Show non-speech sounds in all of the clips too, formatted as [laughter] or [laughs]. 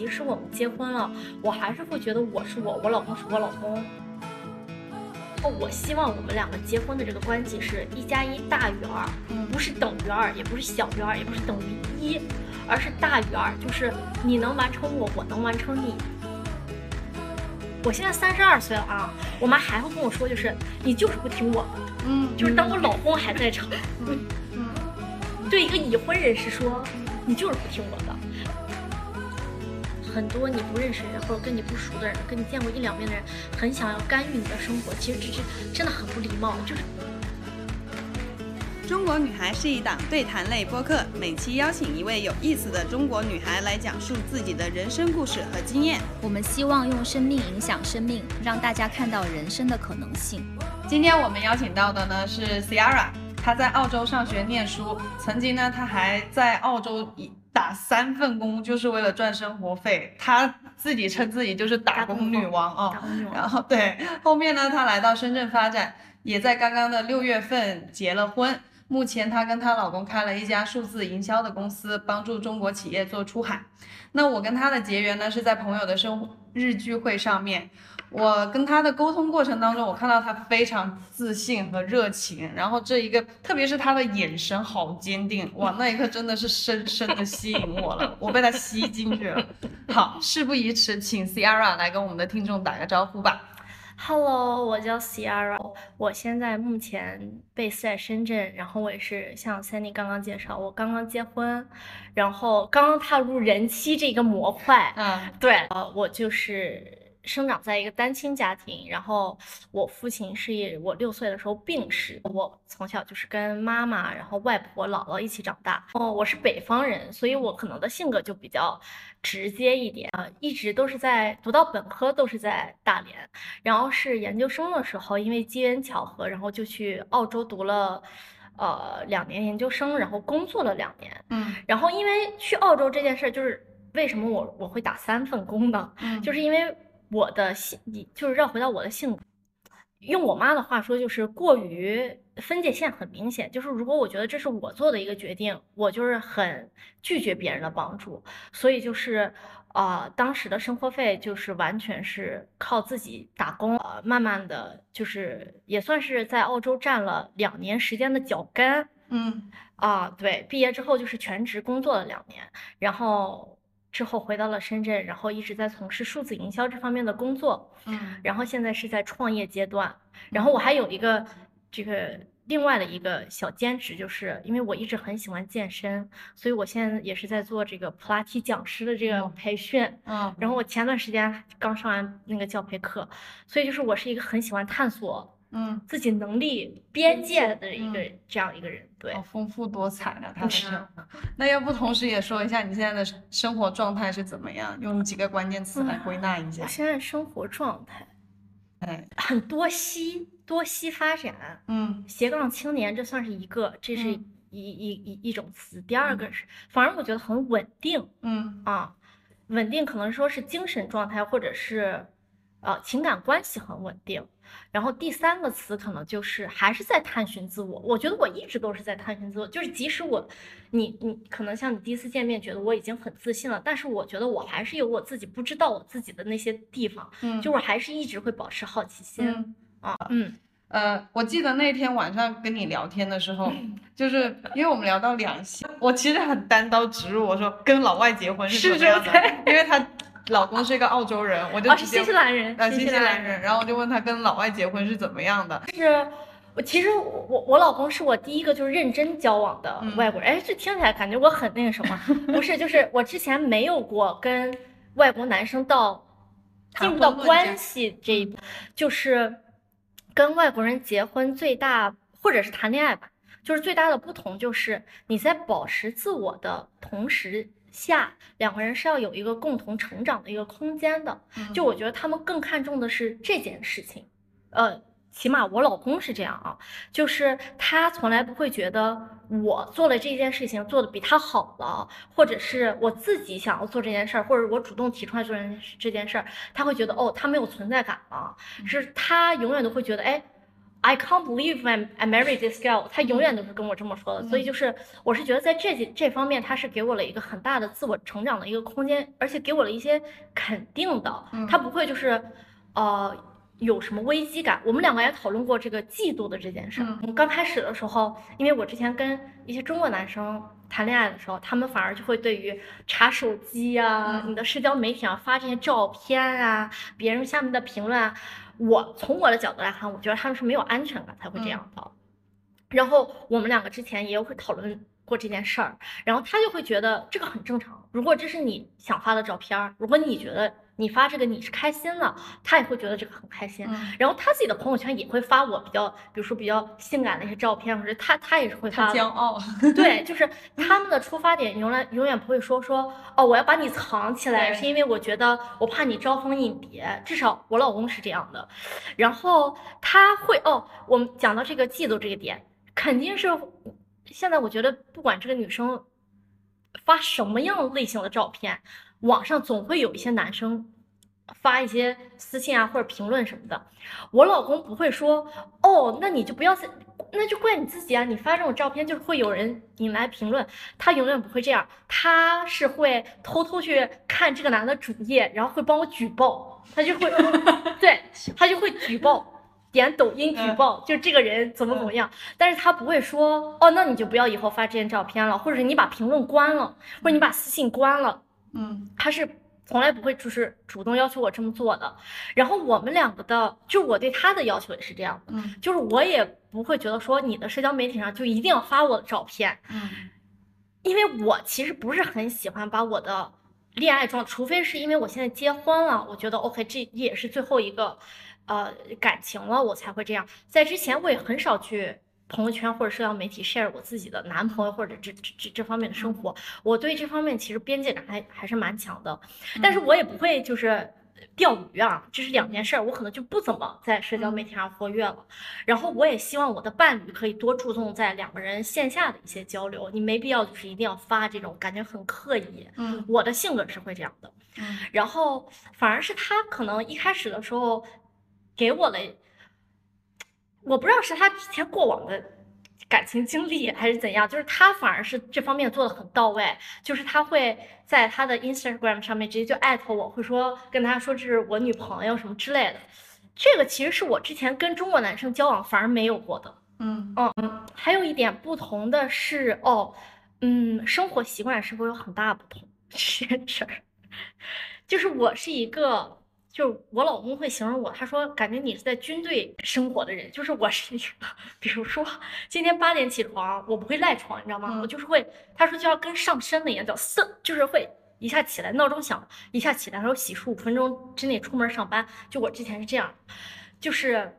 即使我们结婚了，我还是会觉得我是我，我老公是我老公。我希望我们两个结婚的这个关系是一加一大于二，不是等于二，也不是小于二，也不是等于一，而是大于二，就是你能完成我，我能完成你。我现在三十二岁了啊，我妈还会跟我说，就是你就是不听我的，嗯，就是当我老公还在场，嗯嗯，对一个已婚人士说，你就是不听我的。很多你不认识的人，或者跟你不熟的人，跟你见过一两面的人，很想要干预你的生活，其实这是真的很不礼貌。就是中国女孩是一档对谈类播客，每期邀请一位有意思的中国女孩来讲述自己的人生故事和经验。我们希望用生命影响生命，让大家看到人生的可能性。今天我们邀请到的呢是 Ciara，她在澳洲上学念书，曾经呢她还在澳洲以打三份工，就是为了赚生活费。她自己称自己就是打工女王啊、打工女王然后对，后面呢，她来到深圳发展，也在刚刚的六月份结了婚。目前她跟她老公开了一家数字营销的公司，帮助中国企业做出海。那我跟她的结缘呢，是在朋友的生日聚会上面。我跟他的沟通过程当中，我看到他非常自信和热情，然后这一个，特别是他的眼神好坚定，哇，那一刻真的是深深的吸引我了，我被他吸进去了。好，事不宜迟，请 Ciara 来跟我们的听众打个招呼吧。Hello，我叫 Ciara，我现在目前 base 在深圳，然后我也是像 Sandy 刚刚介绍，我刚刚结婚，然后刚刚踏入人妻这个模块，嗯对，呃，我就是生长在一个单亲家庭，然后我父亲是我六岁的时候病逝，我从小就是跟妈妈，然后外婆、姥姥一起长大。哦，我是北方人，所以我可能的性格就比较直接一点啊、呃一直都是在读到本科都是在大连，然后是研究生的时候，因为机缘巧合，然后就去澳洲读了。呃，两年研究生，然后工作了两年，嗯然后因为去澳洲这件事儿，就是为什么我我会打三份工呢？嗯就是因为我的性，就是绕回到我的性格，用我妈的话说，就是过于分界线很明显。就是如果我觉得这是我做的一个决定，我就是很拒绝别人的帮助，所以就是。呃，当时的生活费就是完全是靠自己打工，呃，慢慢的就是也算是在澳洲站了两年时间的脚跟，嗯啊，对，毕业之后就是全职工作了两年，然后之后回到了深圳，然后一直在从事数字营销这方面的工作，嗯。然后现在是在创业阶段，然后我还有一个这个另外的一个小兼职，就是因为我一直很喜欢健身，所以我现在也是在做这个普拉提讲师的这个嗯。培训，嗯。然后我前段时间刚上完那个教培课，所以就是我是一个很喜欢探索嗯，自己能力边界的一个嗯这样一个人，对好。丰富多彩啊，他的是生活。那要不同时也说一下你现在的生活状态是怎么样？用几个关键词来归纳一下我。现在生活状态哎，很多西多西发展，嗯斜杠青年这算是一个，这是嗯一一一一种词。第二个是，反而我觉得很稳定嗯啊，稳定可能说是精神状态或者是呃情感关系很稳定。然后第三个词可能就是还是在探寻自我。我觉得我一直都是在探寻自我，就是即使我，你你可能像你第一次见面觉得我已经很自信了，但是我觉得我还是有我自己不知道我自己的那些地方，嗯，就我还是一直会保持好奇心嗯。啊，嗯，呃，我记得那天晚上跟你聊天的时候，就是因为我们聊到两性，我其实很单刀直入，我说跟老外结婚是什么样的，因为她老公是一个澳洲人，我就哦，是新西兰人，呃新西兰兰人，然后我就问他跟老外结婚是怎么样的，是我其实我我我老公是我第一个就是认真交往的嗯。外国人，哎，这听起来感觉我很那个什么，不是，就是我之前没有过跟外国男生到进入到关系这一步，就是跟外国人结婚最大或者是谈恋爱吧，就是最大的不同就是你在保持自我的同时下，两个人是要有一个共同成长的一个空间的。嗯就我觉得他们更看重的是这件事情，呃，起码我老公是这样啊，就是他从来不会觉得我做了这件事情做的比他好了，或者是我自己想要做这件事儿，或者我主动提出来做这件这件事儿，他会觉得哦，他没有存在感了，是他永远都会觉得哎。I can't believe I I married this girl，他永远都是跟我这么说的，所以就是我是觉得在这几这方面，他是给我了一个很大的自我成长的一个空间，而且给我了一些肯定的，他不会就是呃有什么危机感。我们两个也讨论过这个嫉妒的这件事刚开始的时候，因为我之前跟一些中国男生谈恋爱的时候，他们反而就会对于查手机啊、嗯。你的社交媒体上发这些照片啊、别人下面的评论啊，我从我的角度来看，我觉得他们是没有安全感才会这样的。然后我们两个之前也有会讨论过这件事儿，然后他就会觉得这个很正常。如果这是你想发的照片儿，如果你觉得你发这个你是开心了，他也会觉得这个很开心。嗯然后他自己的朋友圈也会发我比较，比如说比较性感的一些照片，或者他他也是会发骄傲，[laughs] 对，就是他们的出发点永远永远不会说说哦，我要把你藏起来，是因为我觉得我怕你招蜂引蝶。至少我老公是这样的。然后他会哦，我们讲到这个嫉妒这个点，肯定是现在我觉得不管这个女生发什么样类型的照片，网上总会有一些男生。发一些私信啊或者评论什么的，我老公不会说哦，那你就不要再，那就怪你自己啊！你发这种照片就是会有人引来评论，他永远不会这样，他是会偷偷去看这个男的主页，然后会帮我举报，他就会，[laughs] 对他就会举报，点抖音举报，就这个人怎么怎么样，但是他不会说哦，那你就不要以后发这些照片了，或者是你把评论关了，或者你把私信关了，嗯。他是从来不会就是主动要求我这么做的。然后我们两个的，就我对他的要求也是这样的，嗯。就是我也不会觉得说你的社交媒体上就一定要发我的照片，嗯。因为我其实不是很喜欢把我的恋爱状，除非是因为我现在结婚了，我觉得 OK，这也是最后一个呃感情了，我才会这样。在之前我也很少去朋友圈或者社交媒体 share 我自己的男朋友或者这这这这方面的生活，我对这方面其实边界感还还是蛮强的，但是我也不会就是。钓鱼啊，这是两件事儿，我可能就不怎么在社交媒体上活跃了。然后我也希望我的伴侣可以多注重在两个人线下的一些交流，你没必要就是一定要发这种感觉很刻意。嗯我的性格是会这样的，嗯然后反而是他可能一开始的时候给我了，我不知道是他之前过往的感情经历还是怎样，就是他反而是这方面做的很到位，就是他会在他的 Instagram 上面直接就艾特我，会说跟他说这是我女朋友什么之类的。这个其实是我之前跟中国男生交往反而没有过的。嗯嗯还有一点不同的是，哦，嗯，生活习惯是会有很大不同 [laughs] 这件事儿。[laughs] 就是我是一个，就我老公会形容我，他说感觉你是在军队生活的人，就是我是一个，比如说今天八点起床，我不会赖床，你知道吗？嗯我就是会，他说就要跟上身了一样，叫嗖，就是会一下起来，闹钟响，一下起来，然后洗漱五分钟之内出门上班。就我之前是这样，就是。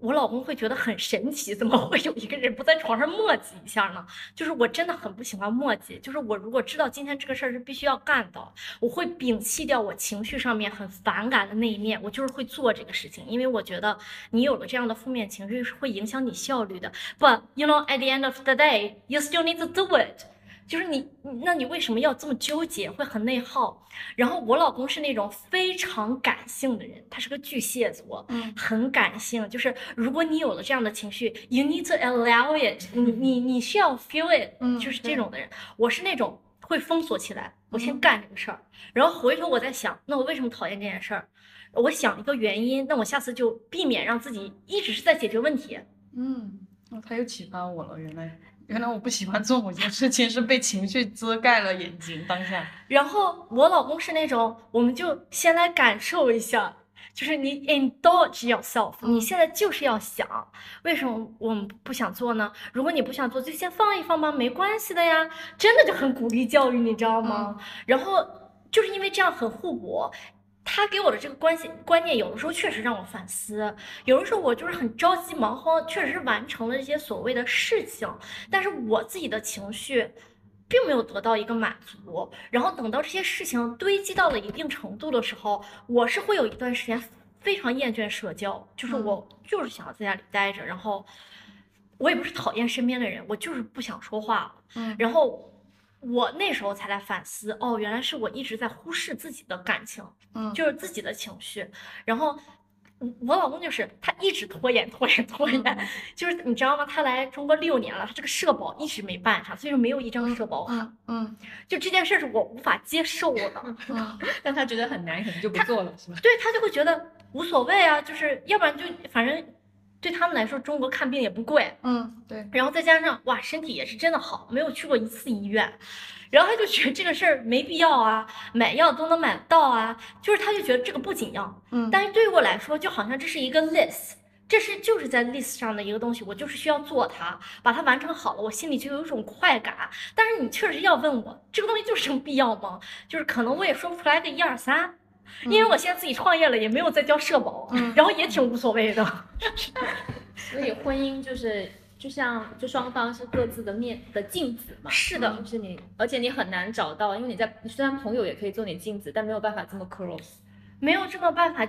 我老公会觉得很神奇，怎么会有一个人不在床上磨叽一下呢？就是我真的很不喜欢磨叽，就是我如果知道今天这个事儿是必须要干的，我会摒弃掉我情绪上面很反感的那一面，我就是会做这个事情，因为我觉得你有了这样的负面情绪是会影响你效率的。But you know, at the end of the day, you still need to do it. 就是你，那你为什么要这么纠结？会很内耗。然后我老公是那种非常感性的人，他是个巨蟹座，嗯很感性。就是如果你有了这样的情绪，you need to allow it，你你你需要 feel it，嗯就是这种的人。我是那种会封锁起来，我先嗯干这个事儿，然后回头我再想，那我为什么讨厌这件事儿？我想一个原因，那我下次就避免让自己一直是在解决问题。嗯，哦他又启发我了，原来原来我不喜欢做某件事情是被情绪遮盖了眼睛，当下。然后我老公是那种，我们就先来感受一下，就是你 indulge yourself，你嗯现在就是要想，为什么我们不想做呢？如果你不想做，就先放一放吧，没关系的呀。真的就很鼓励教育，你知道吗？然后就是因为这样很互补。他给我的这个关系观念，有的时候确实让我反思，有的时候我就是很着急忙慌，确实是完成了一些所谓的事情，但是我自己的情绪并没有得到一个满足，然后等到这些事情堆积到了一定程度的时候，我是会有一段时间非常厌倦社交，就是嗯。我就是想要在家里待着，然后我也不是讨厌身边的人，我就是不想说话了。嗯。然后我那时候才来反思，哦，原来是我一直在忽视自己的感情，嗯就是自己的情绪。然后我我老公就是他一直拖延拖延拖延，[laughs] 就是你知道吗？他来中国六年了，他这个社保一直没办上，所以说没有一张社保卡。嗯嗯就这件事是我无法接受的，嗯 [laughs] 但他觉得很难，可能就不做了，是吧？对他就会觉得无所谓啊，就是要不然就反正对他们来说，中国看病也不贵，嗯，对，然后再加上哇，身体也是真的好，没有去过一次医院，然后他就觉得这个事儿没必要啊，买药都能买得到啊，就是他就觉得这个不紧要，嗯但是对于我来说，就好像这是一个 list。这是就是在 list 上的一个东西，我就是需要做它，把它完成好了，我心里就有一种快感。但是你确实要问我，这个东西就是这么必要吗？就是可能我也说不出来个一二三，因为我现在自己创业了，也没有再交社保，嗯然后也挺无所谓的。[laughs] 所以婚姻就是就像就双方是各自的面的镜子嘛。是的就是你，而且你很难找到，因为你在虽然朋友也可以做你镜子，但没有办法这么 close。没有这个办法，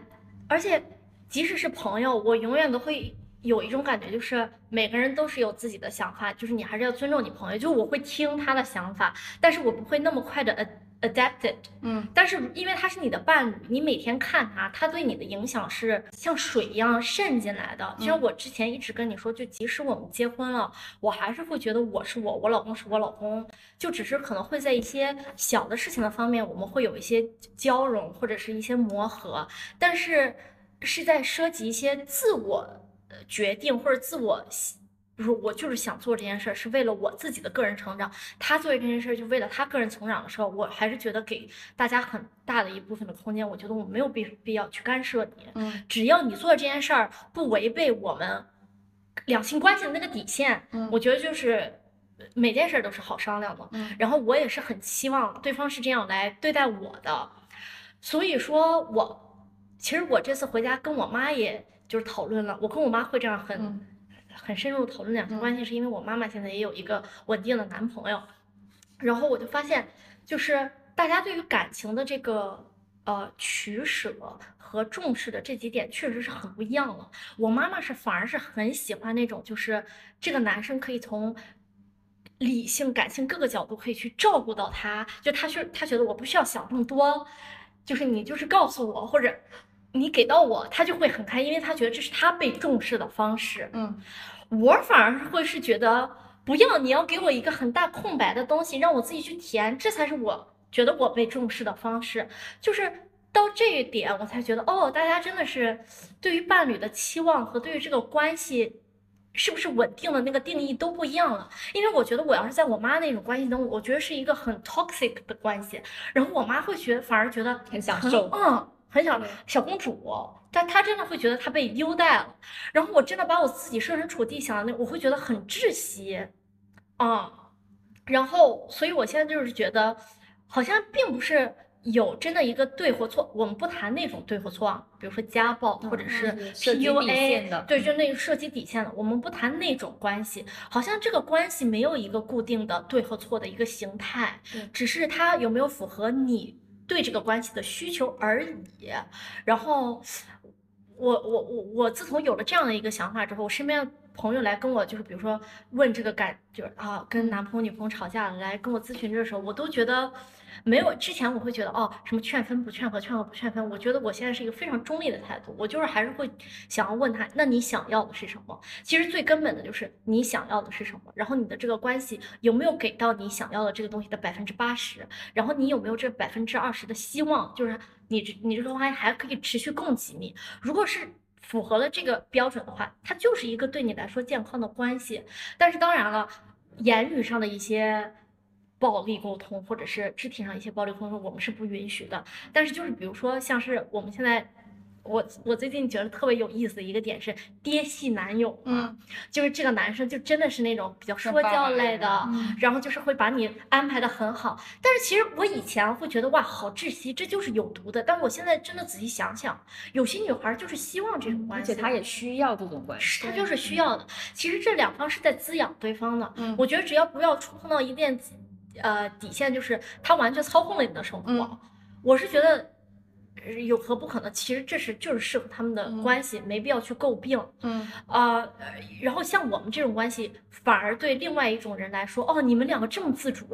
而且即使是朋友，我永远都会有一种感觉，就是每个人都是有自己的想法，就是你还是要尊重你朋友，就我会听他的想法，但是我不会那么快的 adapted。嗯但是因为他是你的伴侣，你每天看他，他对你的影响是像水一样渗进来的。其实我之前一直跟你说，就即使我们结婚了，我还是会觉得我是我，我老公是我老公，就只是可能会在一些小的事情的方面，我们会有一些交融或者是一些磨合，但是是在涉及一些自我呃决定或者自我喜。就是我就是想做这件事儿，是为了我自己的个人成长。他做这件事儿就为了他个人成长的时候，我还是觉得给大家很大的一部分的空间。我觉得我没有必必要去干涉你，嗯只要你做这件事儿不违背我们两性关系的那个底线，嗯我觉得就是每件事儿都是好商量的。嗯然后我也是很期望对方是这样来对待我的，所以说我其实我这次回家跟我妈也就是讨论了，我跟我妈会这样很、嗯很深入讨论两性嗯关系，是因为我妈妈现在也有一个稳定的男朋友，然后我就发现就是大家对于感情的这个。呃，取舍和重视的这几点确实是很不一样了。我妈妈是反而是很喜欢那种，就是这个男生可以从理性、感性各个角度可以去照顾到他，就他是他觉得我不需要想那么多，就是你就是告诉我或者你给到我，他就会很开心，因为他觉得这是他被重视的方式。嗯我反而会是觉得不要，你要给我一个很大空白的东西，让我自己去填，这才是我觉得我被重视的方式。就是到这一点，我才觉得哦，大家真的是对于伴侣的期望和对于这个关系是不是稳定的那个定义都不一样了。因为我觉得我要是在我妈那种关系中，我觉得是一个很 toxic 的关系，然后我妈会觉得反而觉得很享受嗯，很想对小公主，但她真的会觉得她被优待了。然后我真的把我自己设身处地想的那，我会觉得很窒息，啊、然后所以我现在就是觉得，好像并不是有真的一个对或错，我们不谈那种对或错啊，比如说家暴或者是 PUA，对，就那个涉及底线的，我们不谈那种关系，好像这个关系没有一个固定的对和错的一个形态对，只是它有没有符合你对这个关系的需求而已。然后我我我我自从有了这样的一个想法之后，我身边朋友来跟我就是比如说问这个感，就是啊跟男朋友女朋友吵架，来跟我咨询的时候，我都觉得没有之前我会觉得哦什么劝分不劝和，劝和不劝分，我觉得我现在是一个非常中立的态度，我就是还是会想要问他，那你想要的是什么？其实最根本的就是你想要的是什么，然后你的这个关系有没有给到你想要的这个东西的百分之八十，然后你有没有这百分之二十的希望，就是你这你这个关系还可以持续供给你。如果是符合了这个标准的话，它就是一个对你来说健康的关系。但是当然了，言语上的一些暴力沟通，或者是肢体上一些暴力沟通，我们是不允许的。但是就是比如说，像是我们现在。我我最近觉得特别有意思的一个点是爹系男友嘛，嗯就是这个男生就真的是那种比较说教类的，嗯然后就是会把你安排的很好。但是其实我以前会觉得哇好窒息，这就是有毒的。但我现在真的仔细想想，有些女孩就是希望这种关系而，且他也需要这种关系。她就是需要的。其实这两方是在滋养对方的。嗯我觉得只要不要触碰到一定呃底线，就是他完全操控了你的生活。嗯我是觉得呃有何不可呢？其实这是就是适合他们的嗯关系，没必要去诟病。嗯呃，然后像我们这种关系，反而对另外一种人来说，哦，你们两个这么自主，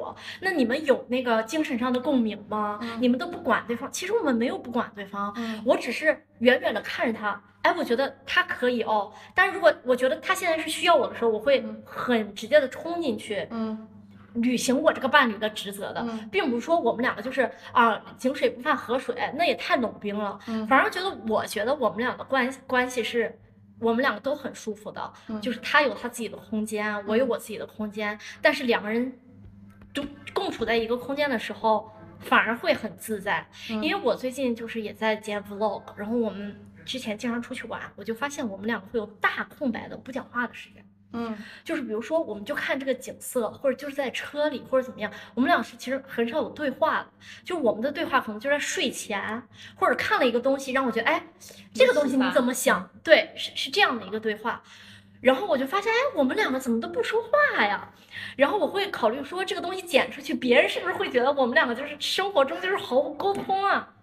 那你们有那个精神上的共鸣吗？嗯你们都不管对方，其实我们没有不管对方，嗯我只是远远的看着他，哎，我觉得他可以哦，但是如果我觉得他现在是需要我的时候，我会嗯很直接的冲进去，嗯履行我这个伴侣的职责的，嗯并不是说我们两个就是啊井水不犯河水，那也太冷冰了。嗯反而觉得，我觉得我们俩的关关系是，我们两个都很舒服的，嗯就是他有他自己的空间，我有我自己的空间，但是两个人都共处在一个空间的时候，反而会很自在。嗯因为我最近就是也在剪 vlog，然后我们之前经常出去玩，我就发现我们两个会有大空白的不讲话的时间。嗯就是比如说，我们就看这个景色，或者就是在车里，或者怎么样，我们俩是其实很少有对话的。就我们的对话可能就在睡前，或者看了一个东西，让我觉得，哎，这个东西你怎么想？对，是是这样的一个对话。然后我就发现，哎，我们两个怎么都不说话呀？然后我会考虑说，这个东西剪出去，别人是不是会觉得我们两个就是生活中就是毫无沟通啊？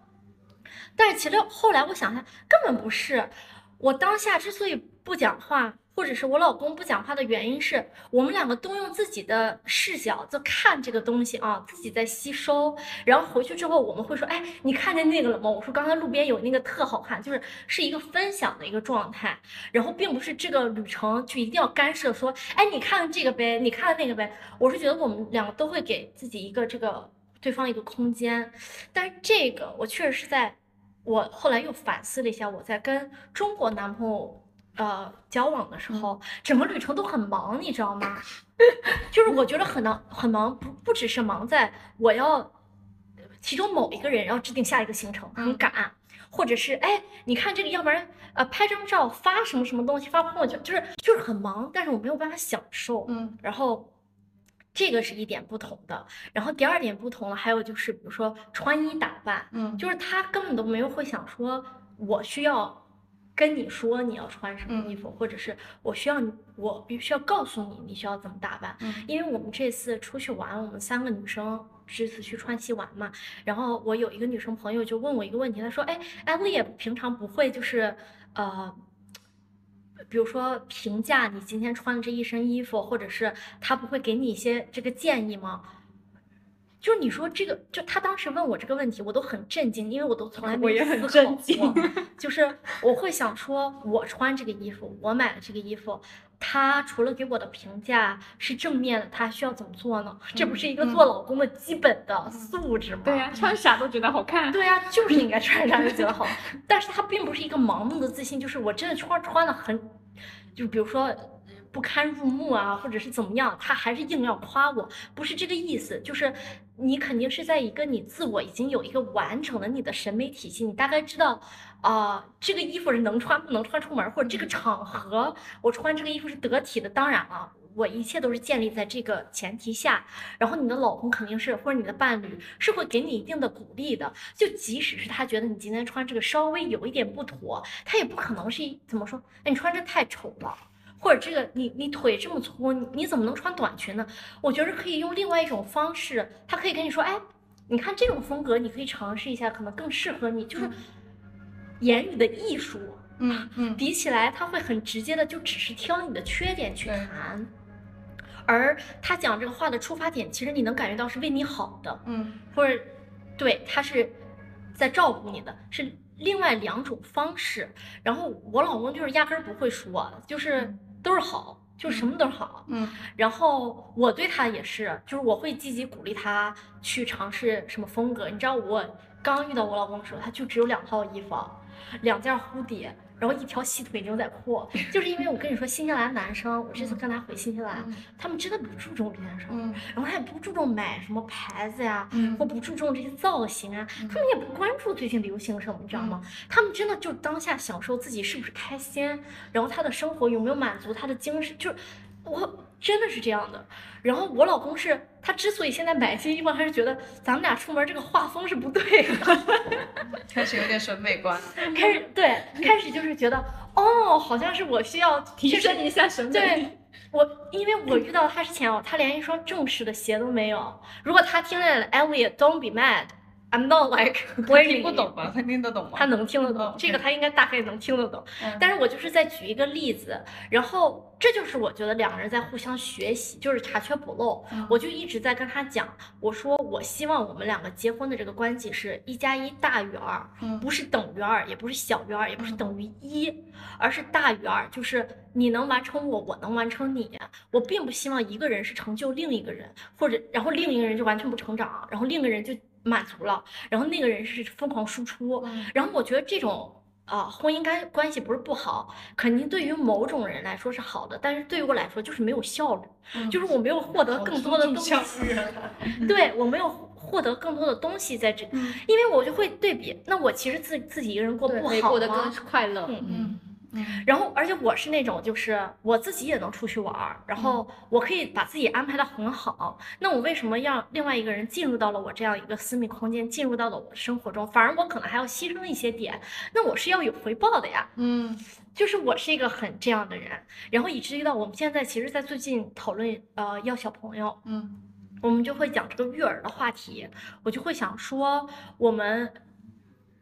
但是其实后来我想想，根本不是。我当下之所以不讲话，或者是我老公不讲话的原因是我们两个都用自己的视角在看这个东西啊，自己在吸收，然后回去之后我们会说，哎，你看见那个了吗？我说刚才路边有那个特好看，就是是一个分享的一个状态，然后并不是这个旅程就一定要干涉说，哎，你看这个呗，你看那个呗。我是觉得我们两个都会给自己一个这个对方一个空间，但是这个我确实是在。我后来又反思了一下，我在跟中国男朋友呃交往的时候，整个旅程都很忙，你知道吗？[laughs] 就是我觉得很忙很忙，不不只是忙在我要其中某一个人要制定下一个行程，很嗯赶，或者是哎，你看这个，要不然呃拍张照发什么什么东西发朋友圈，就是就是很忙，但是我没有办法享受。嗯然后这个是一点不同的。然后第二点不同了，还有就是比如说穿衣打扮，嗯就是他根本都没有会想说，我需要跟你说你要穿什么衣服，或者是我需要你，我必须要告诉你你需要怎么打扮。嗯因为我们这次出去玩，我们三个女生这次去川西玩嘛，然后我有一个女生朋友就问我一个问题，她说：“哎，艾丽也平常不会就是呃。”比如说评价你今天穿的这一身衣服，或者是他不会给你一些这个建议吗？就是你说这个，就他当时问我这个问题，我都很震惊，因为我都从来没有我也很思考震惊过 [laughs] 就是我会想说，我穿这个衣服，我买了这个衣服，他除了给我的评价是正面的，他需要怎么做呢？这不是一个做老公的基本的素质吗？对呀、穿啥都觉得好看。对呀、就是应该 [laughs] 穿啥都觉得好，但是他并不是一个盲目的自信，就是我真的穿穿的很，就比如说呃不堪入目啊，或者是怎么样，他还是硬要夸我，不是这个意思，就是你肯定是在一个你自我已经有一个完整的你的审美体系，你大概知道啊、这个衣服是能穿不能穿出门，或者这个场合我穿这个衣服是得体的，当然了。我一切都是建立在这个前提下，然后你的老公肯定是或者你的伴侣是会给你一定的鼓励的，就即使是他觉得你今天穿这个稍微有一点不妥，他也不可能是怎么说，哎，你穿这太丑了，或者这个你你腿这么粗，你你怎么能穿短裙呢？我觉得可以用另外一种方式，他可以跟你说，哎，你看这种风格，你可以尝试一下，可能更适合你，就是言语的艺术。嗯嗯 [laughs] 比起来，他会很直接的就只是挑你的缺点去谈，而他讲这个话的出发点，其实你能感觉到是为你好的，嗯或者对他是在照顾你的，是另外两种方式。然后我老公就是压根儿不会说，就是都是好，就是什么都是好。嗯然后我对他也是，就是我会积极鼓励他去尝试什么风格。你知道我刚遇到我老公的时候，他就只有两套衣服，两件蝴蝶，然后一条细腿牛仔裤。就是因为我跟你说，新西兰男生，我这次跟他回新西兰，嗯他们真的不注重这件事儿，嗯然后他也不注重买什么牌子呀，嗯或不注重这些造型啊，他们也不关注最近流行什么，你知道吗？他们真的就当下享受自己是不是开心，然后他的生活有没有满足他的精神，就是我真的是这样的。然后我老公是他之所以现在买新衣服，他是觉得咱们俩出门这个画风是不对的，开始有点审美观了。开始对开始就是觉得哦，好像是我需要提升一下审美。对我，因为我遇到他之前哦，他连一双正式的鞋都没有。如果他听见了 Elliot Don't be mad，I'm not like [laughs] 我也听不懂吧？他听得懂吗？他能听得哦懂，这个他应该大概能听得懂。嗯但是我就是在举一个例子，然后这就是我觉得两个人在互相学习，就是查缺补漏。嗯我就一直在跟他讲，我说我希望我们两个结婚的这个关系是一加一大于二，嗯不是等于二，也不是小于二，也不是等于一，而是大于二，就是你能完成我，我能完成你。我并不希望一个人是成就另一个人，或者然后另一个人就完全不成长，然后另一个人就满足了，然后那个人是疯狂输出。嗯然后我觉得这种啊、婚姻关关系不是不好，肯定对于某种人来说是好的，但是对于我来说就是没有效率，嗯就是我没有获得更多的东西，对我没有获得更多的东西在这，嗯因为我就会对比，那我其实自自己一个人过不好吗过得更快乐。嗯然后，而且我是那种，就是我自己也能出去玩儿，然后我可以把自己安排的很好。那我为什么让另外一个人进入到了我这样一个私密空间，进入到了我的生活中，反而我可能还要牺牲一些点？那我是要有回报的呀。嗯就是我是一个很这样的人，然后以至于到我们现在，其实，在最近讨论呃要小朋友，嗯我们就会讲这个育儿的话题，我就会想说，我们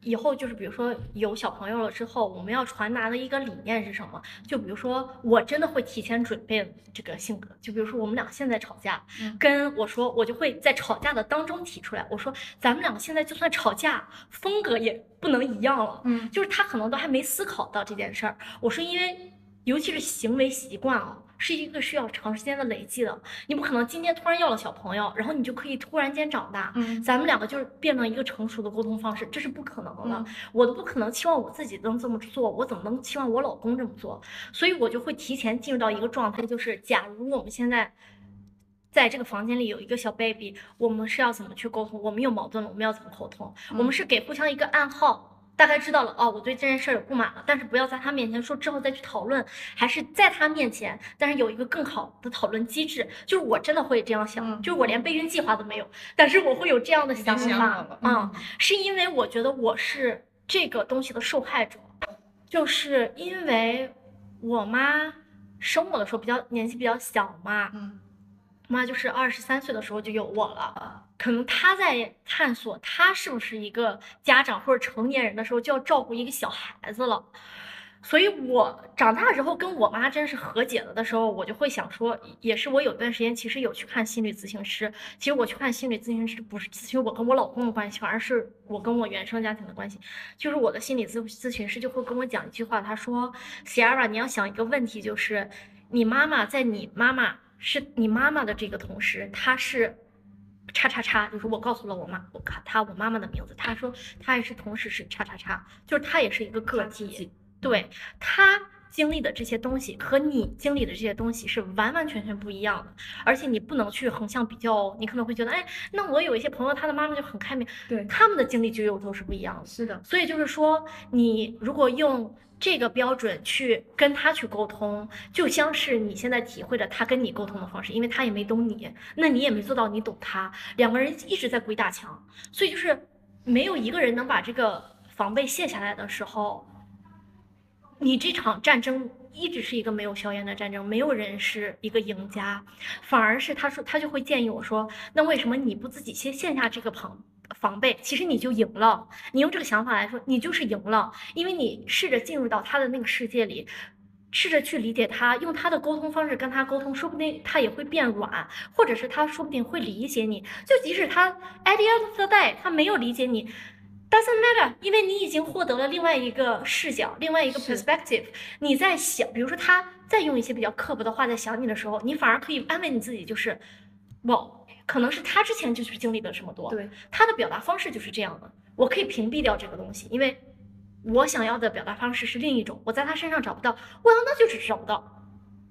以后就是比如说有小朋友了之后，我们要传达的一个理念是什么？就比如说，我真的会提前准备这个性格，就比如说我们俩现在吵架，嗯跟我说，我就会在吵架的当中提出来，我说咱们两个现在就算吵架，风格也不能一样了。嗯就是他可能都还没思考到这件事儿。我说，因为尤其是行为习惯啊，是一个需要长时间的累积的。你不可能今天突然要了小朋友，然后你就可以突然间长大。嗯咱们两个就是变成一个成熟的沟通方式，这是不可能的。嗯我都不可能期望我自己能这么做，我怎么能期望我老公这么做？所以我就会提前进入到一个状态，就是假如我们现在。在这个房间里有一个小 baby，我们是要怎么去沟通？我们有矛盾了，我们要怎么沟通？我们是给互相一个暗号，大概知道了哦，我对这件事儿有不满了，但是不要在他面前说，之后再去讨论，还是在他面前，但是有一个更好的讨论机制。就是我真的会这样想，嗯就是我连备孕计划都没有，但是我会有这样的想法嗯，是因为我觉得我是这个东西的受害者，就是因为我妈生我的时候比较年纪比较小嘛，嗯。妈就是二十三岁的时候就有我了，可能他在探索他是不是一个家长或者成年人的时候就要照顾一个小孩子了。所以我长大之后跟我妈真是和解了的时候，我就会想说，也是我有段时间其实有去看心理咨询师。其实我去看心理咨询师不是咨询我跟我老公的关系，反而是我跟我原生家庭的关系。就是我的心理咨咨询师就会跟我讲一句话，他说：“Sierra，你要想一个问题，就是你妈妈在你妈妈是你妈妈的这个同时，她是。”叉叉叉，就是我告诉了我妈，我看她我妈妈的名字，她说她也是同时是叉叉叉，就是她也是一个个体，对他经历的这些东西和你经历的这些东西是完完全全不一样的，而且你不能去横向比较哦。你可能会觉得，哎，那我有一些朋友，他的妈妈就很开明，对他们的经历就又都是不一样的。是的，所以就是说，你如果用这个标准去跟他去沟通，就像是你现在体会着他跟你沟通的方式，因为他也没懂你，那你也没做到你懂他，两个人一直在鬼打墙，所以就是没有一个人能把这个防备卸下来的时候，你这场战争一直是一个没有硝烟的战争，没有人是一个赢家，反而是他说他就会建议我说，那为什么你不自己先卸下这个防防备？其实你就赢了。你用这个想法来说，你就是赢了，因为你试着进入到他的那个世界里。试着去理解他，用他的沟通方式跟他沟通，说不定他也会变软，或者是他说不定会理解你。就即使他 at the end of the day 他没有理解你，doesn't matter，因为你已经获得了另外一个视角，另外一个 perspective。你在想，比如说他在用一些比较刻薄的话在想你的时候，你反而可以安慰你自己，就是，哇，可能是他之前就是经历了这么多，对，他的表达方式就是这样的，我可以屏蔽掉这个东西，因为我想要的表达方式是另一种，我在他身上找不到，well，那就只是找不到，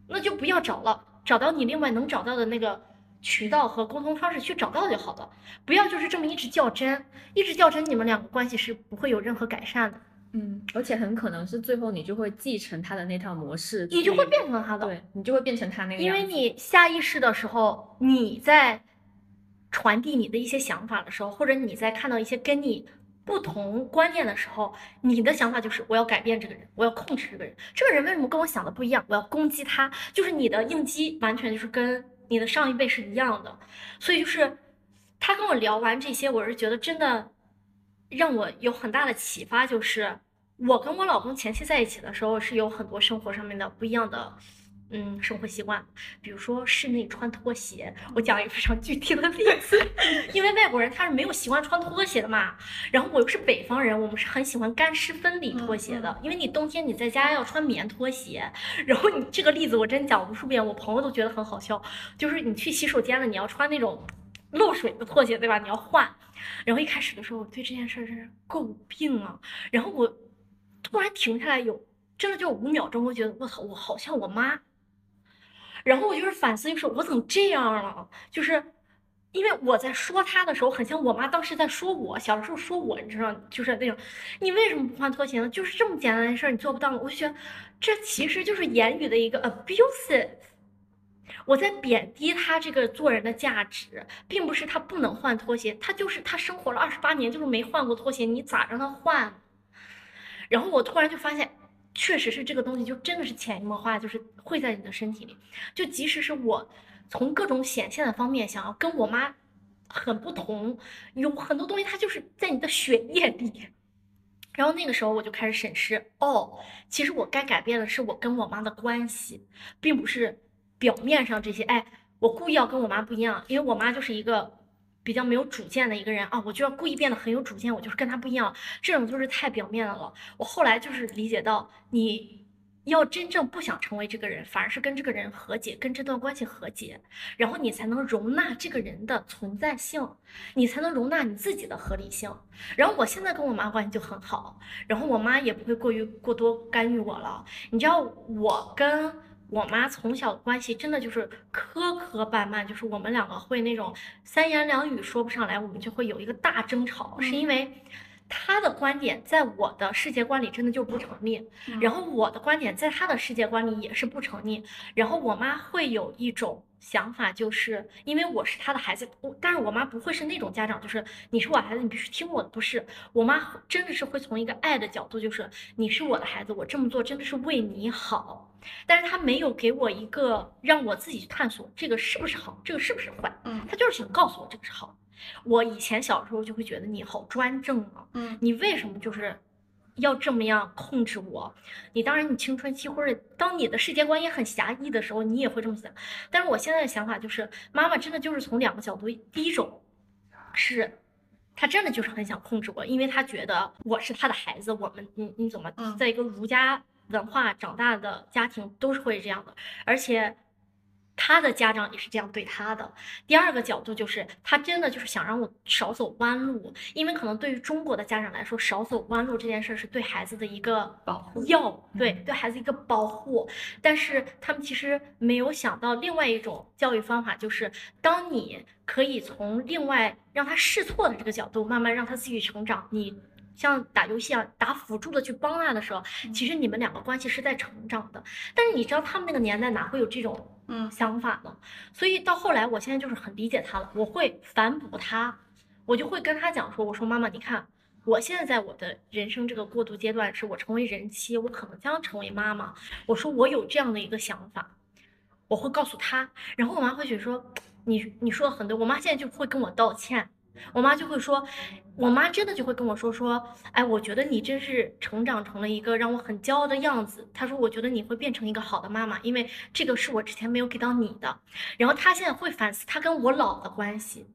那就不要找了，找到你另外能找到的那个渠道和沟通方式去找到就好了，不要就是这么一直较真，一直较真，你们两个关系是不会有任何改善的，嗯，而且很可能是最后你就会继承他的那套模式，你就会变成他的，对你就会变成他那个因为你下意识的时候，你在传递你的一些想法的时候，或者你在看到一些跟你不同观念的时候，你的想法就是我要改变这个人，我要控制这个人。这个人为什么跟我想的不一样？我要攻击他，就是你的应激完全就是跟你的上一辈是一样的。所以就是他跟我聊完这些，我是觉得真的让我有很大的启发，就是我跟我老公前期在一起的时候是有很多生活上面的不一样的。嗯，生活习惯，比如说室内穿拖鞋，我讲一个非常具体的例子，[laughs] 因为外国人他是没有习惯穿拖鞋的嘛，然后我又是北方人，我们是很喜欢干湿分离拖鞋的，因为你冬天你在家要穿棉拖鞋，然后你这个例子我真讲无数遍，我朋友都觉得很好笑，就是你去洗手间了，你要穿那种漏水的拖鞋，对吧？你要换，然后一开始的时候我对这件事是诟病啊，然后我突然停下来有真的就五秒钟，我觉得我操，我好像我妈。然后我就是反思，就是我怎么这样了？就是因为我在说他的时候，很像我妈当时在说我，小的时候说我，你知道，就是那种，你为什么不换拖鞋呢？就是这么简单的事儿，你做不到吗？我就觉得这其实就是言语的一个 abusive，我在贬低他这个做人的价值，并不是他不能换拖鞋，他就是他生活了二十八年就是没换过拖鞋，你咋让他换？然后我突然就发现。确实是这个东西，就真的是潜移默化，就是会在你的身体里。就即使是我从各种显现的方面想要跟我妈很不同，有很多东西它就是在你的血液里。然后那个时候我就开始审视，哦，其实我该改变的是我跟我妈的关系，并不是表面上这些。哎，我故意要跟我妈不一样，因为我妈就是一个。比较没有主见的一个人啊，我就要故意变得很有主见，我就是跟他不一样，这种就是太表面了。我后来就是理解到，你要真正不想成为这个人，反而是跟这个人和解，跟这段关系和解，然后你才能容纳这个人的存在性，你才能容纳你自己的合理性。然后我现在跟我妈关系就很好，然后我妈也不会过于过多干预我了。你知道我跟。我妈从小关系真的就是磕磕绊绊，就是我们两个会那种三言两语说不上来，我们就会有一个大争吵，是因为她的观点在我的世界观里真的就不成立，然后我的观点在他的世界观里也是不成立，然后我妈会有一种想法，就是因为我是他的孩子，我但是我妈不会是那种家长，就是你是我孩子，你必须听我的，不是，我妈真的是会从一个爱的角度，就是你是我的孩子，我这么做真的是为你好。但是他没有给我一个让我自己去探索这个是不是好，这个是不是坏。嗯，他就是想告诉我这个是好。我以前小时候就会觉得你好专政啊，嗯，你为什么就是要这么样控制我？你当然你青春期或者当你的世界观也很狭义的时候，你也会这么想。但是我现在的想法就是，妈妈真的就是从两个角度，第一种是，他真的就是很想控制我，因为他觉得我是他的孩子，我们你你怎么在一个儒家。文化长大的家庭都是会这样的，而且他的家长也是这样对他的。第二个角度就是，他真的就是想让我少走弯路，因为可能对于中国的家长来说，少走弯路这件事是对孩子的一个保护，要对对孩子一个保护。但是他们其实没有想到另外一种教育方法，就是当你可以从另外让他试错的这个角度，慢慢让他自己成长，你。像打游戏啊，打辅助的去帮他的时候，其实你们两个关系是在成长的。但是你知道他们那个年代哪会有这种嗯想法呢？所以到后来，我现在就是很理解他了。我会反哺他，我就会跟他讲说：“我说妈妈，你看，我现在在我的人生这个过渡阶段，是我成为人妻，我可能将成为妈妈。我说我有这样的一个想法，我会告诉他。然后我妈会觉得说，[tsk] 你你说的很对。我妈现在就会跟我道歉。”我妈就会说，我妈真的就会跟我说说，哎，我觉得你真是成长成了一个让我很骄傲的样子。她说，我觉得你会变成一个好的妈妈，因为这个是我之前没有给到你的。然后她现在会反思她跟我老的关系，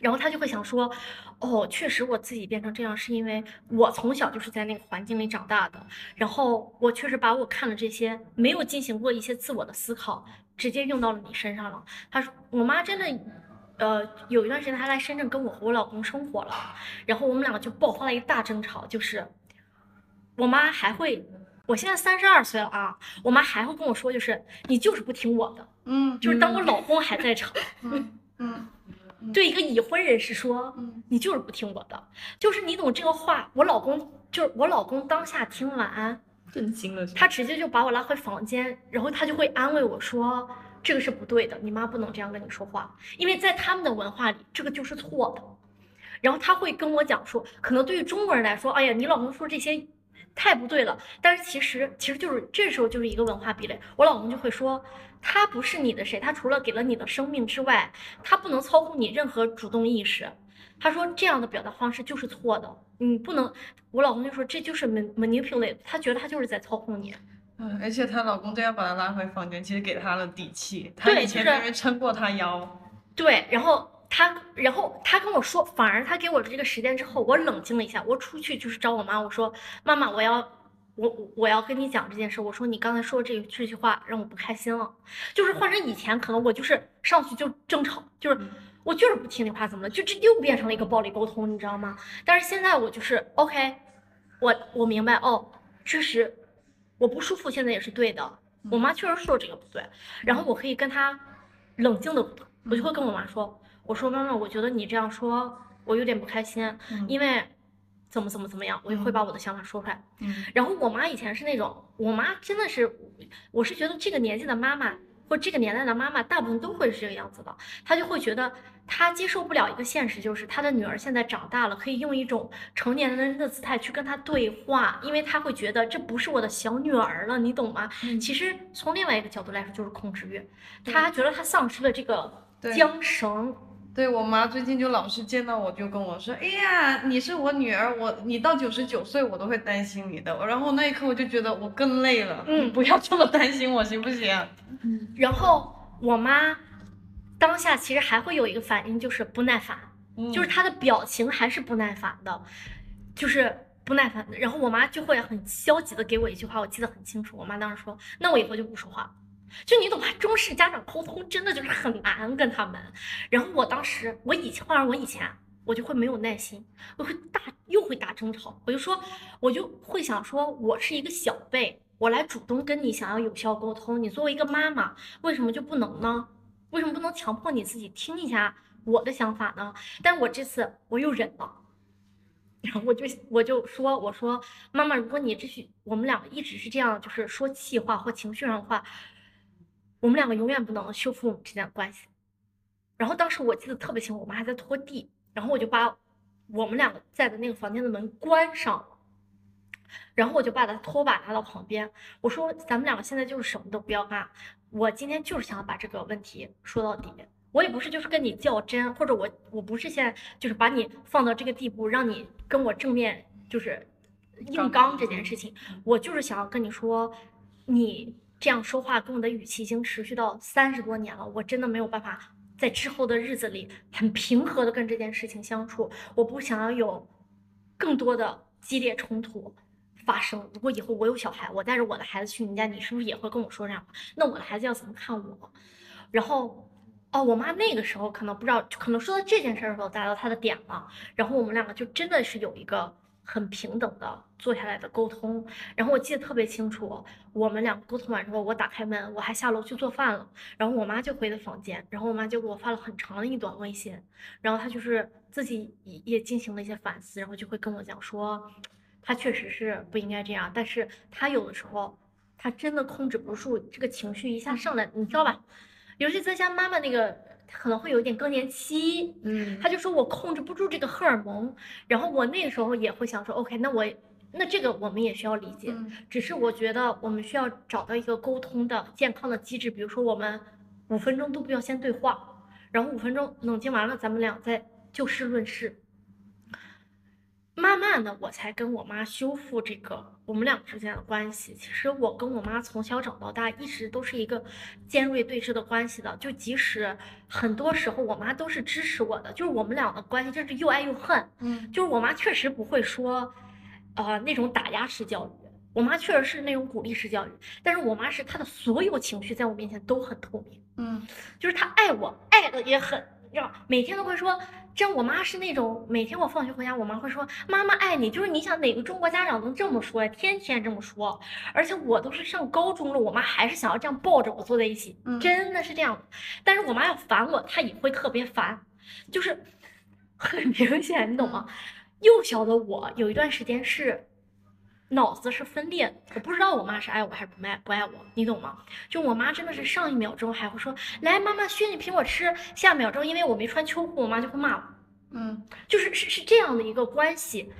然后她就会想说，哦，确实我自己变成这样是因为我从小就是在那个环境里长大的，然后我确实把我看了这些没有进行过一些自我的思考，直接用到了你身上了。她说，我妈真的。呃，有一段时间他来深圳跟我和我老公生活了，然后我们两个就爆发了一大争吵，就是我妈还会，我现在三十二岁了啊，我妈还会跟我说，就是你就是不听我的，嗯，就是当我老公还在场，嗯嗯，对一个已婚人士说，嗯，你就是不听我的，就是你懂这个话，我老公就是我老公当下听完震惊了，他直接就把我拉回房间，然后他就会安慰我说。这个是不对的，你妈不能这样跟你说话，因为在他们的文化里，这个就是错的。然后他会跟我讲说，可能对于中国人来说，哎呀，你老公说这些太不对了。但是其实，其实就是这时候就是一个文化壁垒。我老公就会说，他不是你的谁，他除了给了你的生命之外，他不能操控你任何主动意识。他说这样的表达方式就是错的，你不能。我老公就说这就是 manipulate，他觉得他就是在操控你。嗯，而且她老公这样把她拉回房间，其实给她了底气。她对以前就是别人撑过她腰。对，然后她，然后她跟我说，反而她给我这个时间之后，我冷静了一下，我出去就是找我妈，我说妈妈，我要我我我要跟你讲这件事，我说你刚才说这这句话让我不开心了，就是换成以前可能我就是上去就争吵，就是我就是不听你话怎么了，就这又变成了一个暴力沟通，你知道吗？但是现在我就是 OK，我我明白哦，确实我不舒服，现在也是对的，我妈确实说这个不对，然后我可以跟她冷静的。我就会跟我妈说，我说妈妈，我觉得你这样说，我有点不开心，嗯因为怎么怎么怎么样，我就会把我的想法说出来。嗯然后我妈以前是那种，我妈真的是，我是觉得这个年纪的妈妈或这个年代的妈妈，大部分都会是这个样子的，她就会觉得她接受不了一个现实，就是她的女儿现在长大了，可以用一种成年人的姿态去跟她对话，因为她会觉得这不是我的小女儿了，你懂吗？嗯其实从另外一个角度来说，就是控制欲，她觉得她丧失了这个缰绳。对我妈最近就老是见到我就跟我说，哎呀，你是我女儿，我你到九十九岁我都会担心你的。然后那一刻我就觉得我更累了，嗯不要这么担心我行不行？嗯然后我妈当下其实还会有一个反应，就是不耐烦，嗯就是她的表情还是不耐烦的，就是不耐烦。然后我妈就会很消极的给我一句话，我记得很清楚。我妈当时说：“那我以后就不说话了。”就你懂吗？中式家长沟通真的就是很难跟他们。然后我当时，我以前换成我以前，我就会没有耐心，我会大又会大争吵。我就说，我就会想说，我是一个小辈，我来主动跟你想要有效沟通，你作为一个妈妈，为什么就不能呢？为什么不能强迫你自己听一下我的想法呢？但我这次我又忍了。然后我就我就说，我说妈妈，如果你这是我们两个一直是这样，就是说气话或情绪上的话，我们两个永远不能修复我们之间的关系。然后当时我记得特别清楚，我妈还在拖地，然后我就把我们两个在的那个房间的门关上了，然后我就把他拖把拿到旁边，我说咱们两个现在就是什么都不要干，我今天就是想要把这个问题说到底。我也不是就是跟你较真，或者我我不是现在就是把你放到这个地步，让你跟我正面就是硬刚这件事情，我就是想要跟你说，你这样说话跟我的语气已经持续到三十多年了，我真的没有办法在之后的日子里很平和的跟这件事情相处，我不想要有更多的激烈冲突发生。如果以后我有小孩，我带着我的孩子去你家，你是不是也会跟我说这样？那我的孩子要怎么看我？然后。哦，我妈那个时候可能不知道，可能说到这件事的时候达到她的点了，然后我们两个就真的是有一个很平等的坐下来的沟通。然后我记得特别清楚，我们两个沟通完之后，我打开门，我还下楼去做饭了，然后我妈就回的房间，然后我妈就给我发了很长的一段微信，然后她就是自己也也进行了一些反思，然后就会跟我讲说，她确实是不应该这样，但是她有的时候她真的控制不住这个情绪一下上来，你知道吧？尤其在家妈妈那个可能会有一点更年期，嗯他就说我控制不住这个荷尔蒙，然后我那个时候也会想说，OK，那我那这个我们也需要理解，嗯只是我觉得我们需要找到一个沟通的健康的机制，比如说我们五分钟都不要先对话，然后五分钟冷静完了，咱们俩再就事论事。慢慢的，我才跟我妈修复这个我们俩之间的关系。其实我跟我妈从小长到大，一直都是一个尖锐对峙的关系的。就即使很多时候我妈都是支持我的，就是我们俩的关系真是又爱又恨。嗯就是我妈确实不会说，呃，那种打压式教育。我妈确实是那种鼓励式教育，但是我妈是她的所有情绪在我面前都很透明。嗯就是她爱我，爱的也很，让每天都会说。这样，我妈是那种每天我放学回家，我妈会说：“妈妈爱你。”就是你想哪个中国家长能这么说呀？天天这么说，而且我都是上高中了，我妈还是想要这样抱着我坐在一起，嗯真的是这样。但是我妈要烦我，她也会特别烦，就是 [laughs] 很明显，你懂吗？幼小的我有一段时间是脑子是分裂的，我不知道我妈是爱我还是不爱不爱我，你懂吗？就我妈真的是上一秒钟还会说来妈妈削你苹果吃，下秒钟因为我没穿秋裤，我妈就会骂我，嗯就是是是这样的一个关系。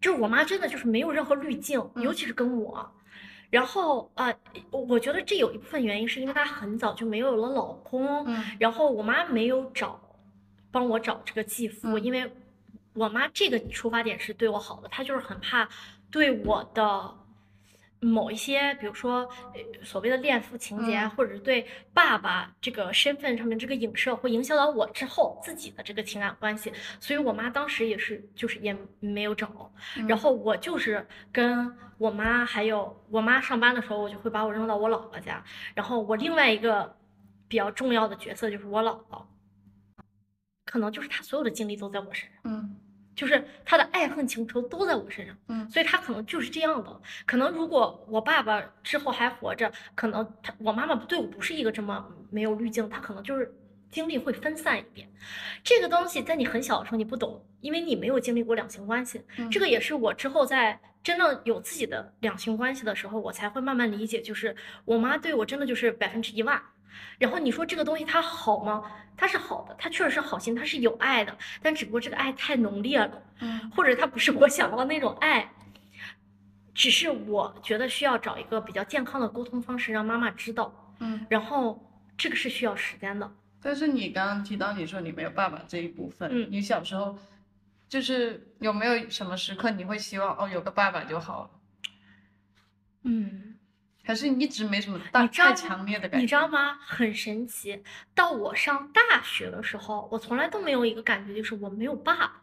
就是我妈真的就是没有任何滤镜，嗯尤其是跟我。然后呃，我我觉得这有一部分原因是因为她很早就没有了老公，嗯然后我妈没有找帮我找这个继父，嗯因为我妈这个出发点是对我好的，她就是很怕对我的某一些，比如说呃所谓的恋父情节或者是对爸爸这个身份上面这个影射，会影响到我之后自己的这个情感关系。所以我妈当时也是，就是也没有找。然嗯后我就是跟我妈，还有我妈上班的时候，我就会把我扔到我姥姥家。然后我另外一个比较重要的角色就是我姥姥，可能就是她所有的精力都在我身上，嗯就是他的爱恨情仇都在我身上。嗯所以他可能就是这样的。可能如果我爸爸之后还活着，可能他我妈妈对我不是一个这么没有滤镜，他可能就是精力会分散一点。这个东西在你很小的时候你不懂，因为你没有经历过两性关系。嗯这个也是我之后在真正有自己的两性关系的时候，我才会慢慢理解，就是我妈对我真的就是百分之一万。然后你说这个东西它好吗？它是好的，它确实是好心，它是有爱的，但只不过这个爱太浓烈了。嗯 [laughs] 或者它不是我想要的那种爱，只是我觉得需要找一个比较健康的沟通方式，让妈妈知道。嗯。然后这个是需要时间的。但是你刚刚提到你说你没有爸爸这一部分，嗯你小时候就是有没有什么时刻你会希望哦有个爸爸就好了？嗯，还是你一直没什么太强烈的感觉？你知道吗？很神奇。到我上大学的时候，我从来都没有一个感觉，就是我没有爸爸，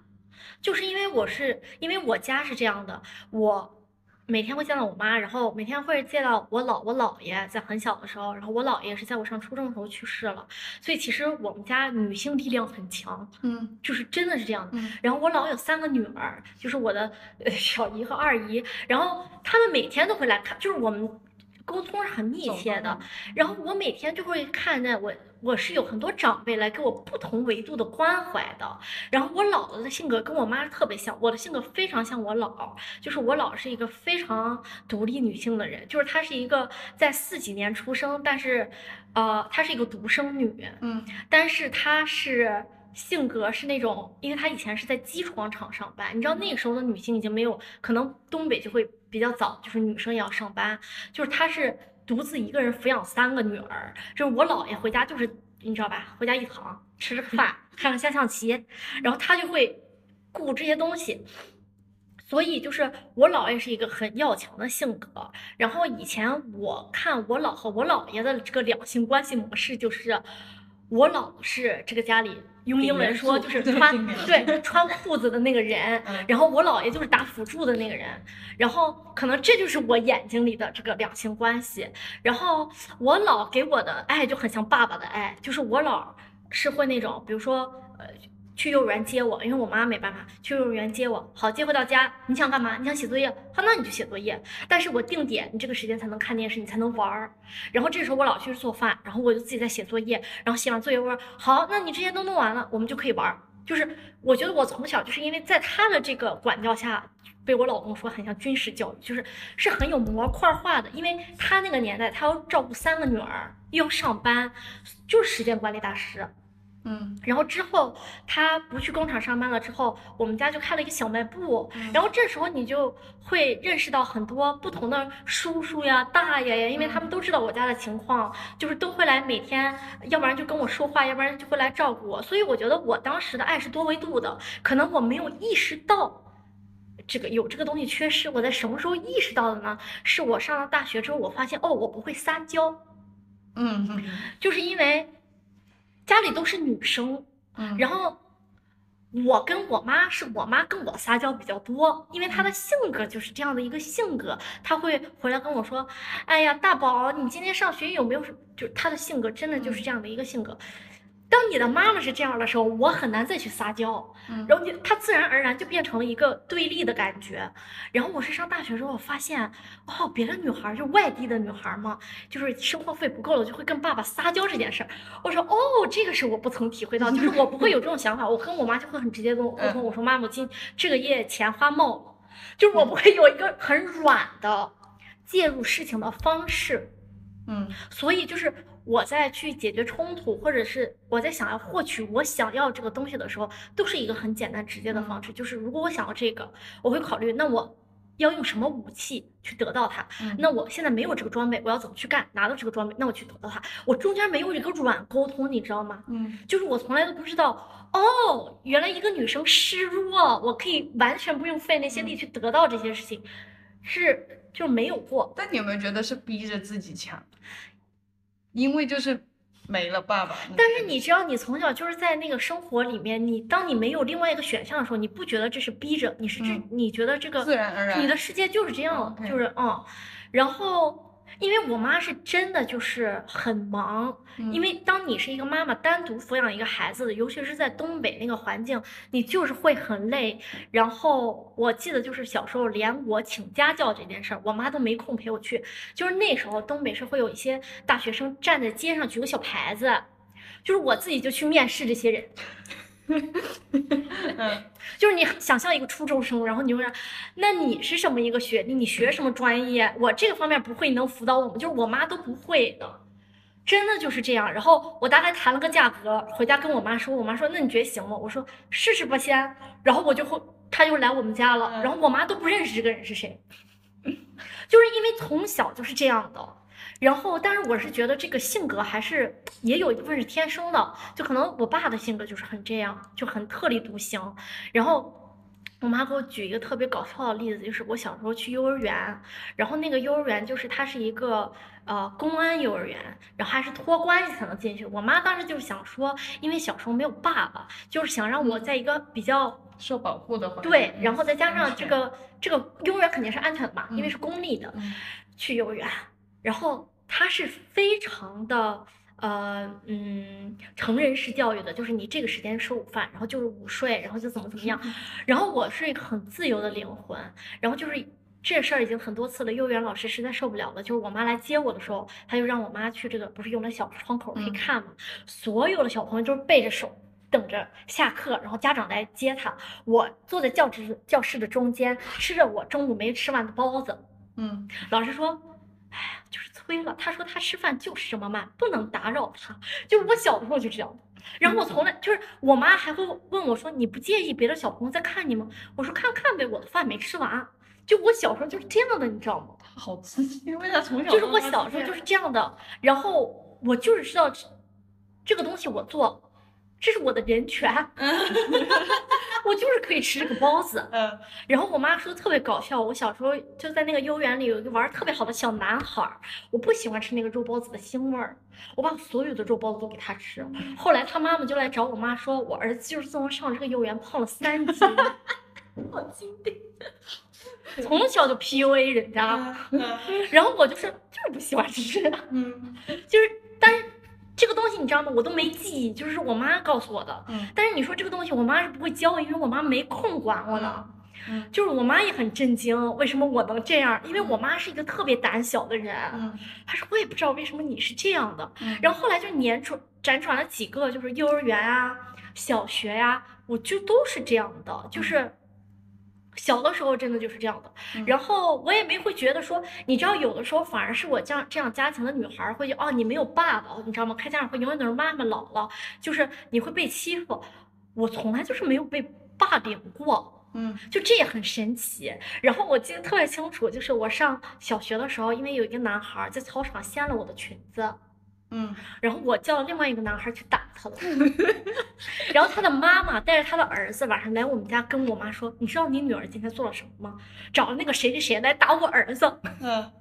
就是因为我是因为我家是这样的，我。每天会见到我妈，然后每天会见到我姥我姥爷，在很小的时候，然后我姥爷是在我上初中的时候去世了，所以其实我们家女性力量很强，嗯就是真的是这样的。嗯然后我姥有三个女儿，就是我的呃小姨和二姨，然后她们每天都会来看，就是我们沟通是很密切的。然后我每天就会看见我，我是有很多长辈来给我不同维度的关怀的。然后我姥姥的性格跟我妈特别像，我的性格非常像我姥，就是我姥是一个非常独立女性的人，就是她是一个在四几年出生，但是，呃，她是一个独生女，嗯但是她是性格是那种，因为她以前是在机床厂上班，你知道那个时候的女性已经没有，可能东北就会比较早，就是女生也要上班，就是她是独自一个人抚养三个女儿，就是我姥爷回家就是你知道吧，回家一躺吃个饭，看看下象棋，然后她就会顾这些东西。所以就是我姥爷是一个很要强的性格，然后以前我看我姥和我姥爷的这个两性关系模式，就是我姥是这个家里用英文说就是穿对穿裤子的那个人，嗯然后我姥爷就是打辅助的那个人，然后可能这就是我眼睛里的这个两性关系。然后我姥给我的爱就很像爸爸的爱，就是我姥是会那种，比如说呃去幼儿园接我，因为我妈没办法去幼儿园接我，好接回到家，你想干嘛？你想写作业，好，那你就写作业。但是我定点，你这个时间才能看电视，你才能玩儿。然后这时候我老去做饭，然后我就自己在写作业，然后写完作业我说好，那你这些都弄完了，我们就可以玩儿。就是我觉得我从小就是因为在他的这个管教下，被我老公说很像军事教育，就是是很有模块化的。因为他那个年代，他要照顾三个女儿，又要上班，就是时间管理大师。嗯然后之后他不去工厂上班了之后，我们家就开了一个小卖部。嗯然后这时候你就会认识到很多不同的叔叔呀、大爷呀，因为他们都知道我家的情况，就是都会来每天，要不然就跟我说话，要不然就会来照顾我。所以我觉得我当时的爱是多维度的，可能我没有意识到。这个有这个东西缺失，我在什么时候意识到的呢？是我上了大学之后，我发现哦，我不会撒娇，嗯嗯就是因为家里都是女生，嗯，然后我跟我妈是我妈跟我撒娇比较多，因为她的性格就是这样的一个性格，她会回来跟我说：“哎呀，大宝，你今天上学有没有什么？”就是她的性格真的就是这样的一个性格。当你的妈妈是这样的时候，我很难再去撒娇，嗯然后你她自然而然就变成了一个对立的感觉。然后我是上大学之后，我发现哦，别的女孩儿就外地的女孩儿嘛，就是生活费不够了，就会跟爸爸撒娇这件事儿。我说哦，这个是我不曾体会到，就是我不会有这种想法。我跟我妈就会很直接跟我沟通，我说妈，我今这个月钱花冒了，就是我不会有一个很软的介入事情的方式。嗯所以就是我在去解决冲突，或者是我在想要获取我想要这个东西的时候，都是一个很简单直接的方式。就是如果我想要这个，我会考虑，那我要用什么武器去得到它。嗯那我现在没有这个装备，我要怎么去干？拿到这个装备，那我去得到它。我中间没有一个软沟通，你知道吗？嗯就是我从来都不知道，哦，原来一个女生示弱，我可以完全不用费那些力去得到这些事情，是就没有过。但你有没有觉得是逼着自己强？因为就是没了爸爸。但是你知道，你从小就是在那个生活里面，你当你没有另外一个选项的时候，你不觉得这是逼着，你是这，嗯你觉得这个自然而然你的世界就是这样就是嗯，然后。因为我妈是真的就是很忙，嗯因为当你是一个妈妈单独抚养一个孩子的，尤其是在东北那个环境，你就是会很累。然后我记得就是小时候，连我请家教这件事儿，我妈都没空陪我去。就是那时候东北是会有一些大学生站在街上举个小牌子，就是我自己就去面试这些人。嗯 [laughs] 就是你想象一个初中生，然后你就问，那你是什么一个学历？你学什么专业？我这个方面不会，你能辅导我吗？就是我妈都不会的，真的就是这样。然后我大概谈了个价格，回家跟我妈说，我妈说那你觉得行吗？我说试试吧先。然后我就会，他就来我们家了，嗯然后我妈都不认识这个人是谁，[laughs] 就是因为从小就是这样的。然后，但是我是觉得这个性格还是也有一部分是天生的，就可能我爸的性格就是很这样，就很特立独行。然后我妈给我举一个特别搞笑的例子，就是我小时候去幼儿园，然后那个幼儿园就是它是一个呃公安幼儿园，然后还是托关系才能进去。我妈当时就是想说，因为小时候没有爸爸，就是想让我在一个比较受保护的环境。对，然后再加上这个这个幼儿园肯定是安全的嘛，因为嗯是公立的，嗯去幼儿园，然后它是非常的呃嗯成人式教育的，就是你这个时间吃午饭，然后就是午睡，然后就怎么怎么样，[laughs] 然后我是一个很自由的灵魂，然后就是。这事儿已经很多次了，幼儿园老师实在受不了了。就是我妈来接我的时候，他就让我妈去这个，不是用那小窗口可以嗯看嘛？所有的小朋友就是背着手等着下课，然后家长来接他。我坐在教室教室的中间，吃着我中午没吃完的包子。嗯老师说：“哎呀，就是催了。”他说他吃饭就是这么慢，不能打扰他。就是我小的时候就这样的。然后我从来就是我妈还会问我说：“你不介意别的小朋友在看你吗？”我说：“看看呗，我的饭没吃完。”就我小时候就是这样的，你知道吗？好刺激，因为他从小就是我小时候就是这样的，然后我就是知道这这个东西我做，这是我的人权，我就是可以吃这个包子。嗯。然后我妈说特别搞笑，我小时候就在那个幼儿园里有一个玩儿特别好的小男孩儿，我不喜欢吃那个肉包子的腥味儿，我把所有的肉包子都给他吃。后来他妈妈就来找我妈说，我儿子就是自从上这个幼儿园胖了三斤，[laughs] 好经典，从小就 PUA 人家，嗯 [laughs] 然后我就是就是不喜欢吃，嗯。就是这个东西你知道吗？我都没记忆，就是我妈告诉我的。嗯但是你说这个东西，我妈是不会教，因为我妈没空管我的。嗯就是我妈也很震惊，为什么我能这样？因为我妈是一个特别胆小的人，嗯她说我也不知道为什么你是这样的。嗯然后后来就年转辗转了几个，就是幼儿园啊、小学呀、我就都是这样的，就是。小的时候真的就是这样的，嗯然后我也没会觉得说，你知道，有的时候反而是我这样这样家庭的女孩儿会觉得，哦，你没有爸爸，你知道吗？开家长会永远都是妈妈姥姥，就是你会被欺负。我从来就是没有被霸凌过，嗯就这也很神奇。然后我记得特别清楚，就是我上小学的时候，因为有一个男孩儿在操场掀了我的裙子，嗯然后我叫了另外一个男孩去打他了。[laughs] 然后他的妈妈带着他的儿子晚上来我们家跟我妈说：“你知道你女儿今天做了什么吗？找了那个谁谁谁来打我儿子。嗯，”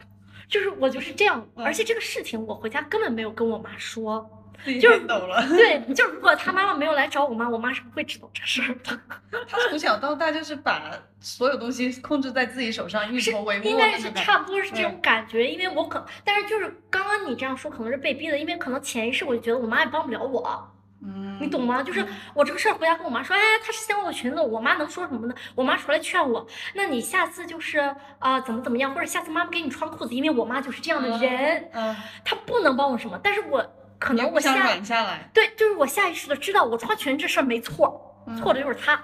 就是我就是这样，嗯而且这个事情我回家根本没有跟我妈说。就是先抖了。[laughs] 对，就如果他妈妈没有来找我妈，我妈是不会知道这事儿的。[laughs] 他从小到大就是把所有东西控制在自己手上，运是筹帷幄应该是。差不多是这种嗯感觉，因为我可，但是就是刚刚你这样说，可能是被逼的，因为可能潜意识我就觉得我妈也帮不了我，嗯，你懂吗？就是我这个事儿回家跟我妈说，哎，她是掀我裙子，我妈能说什么呢？我妈出来劝我，那你下次就是啊、怎么怎么样，或者下次妈妈给你穿裤子，因为我妈就是这样的人，嗯，她不能帮我什么，但是我可能我下软下来。对，就是我下意识的知道我穿裙这事儿没错，嗯错的就是他，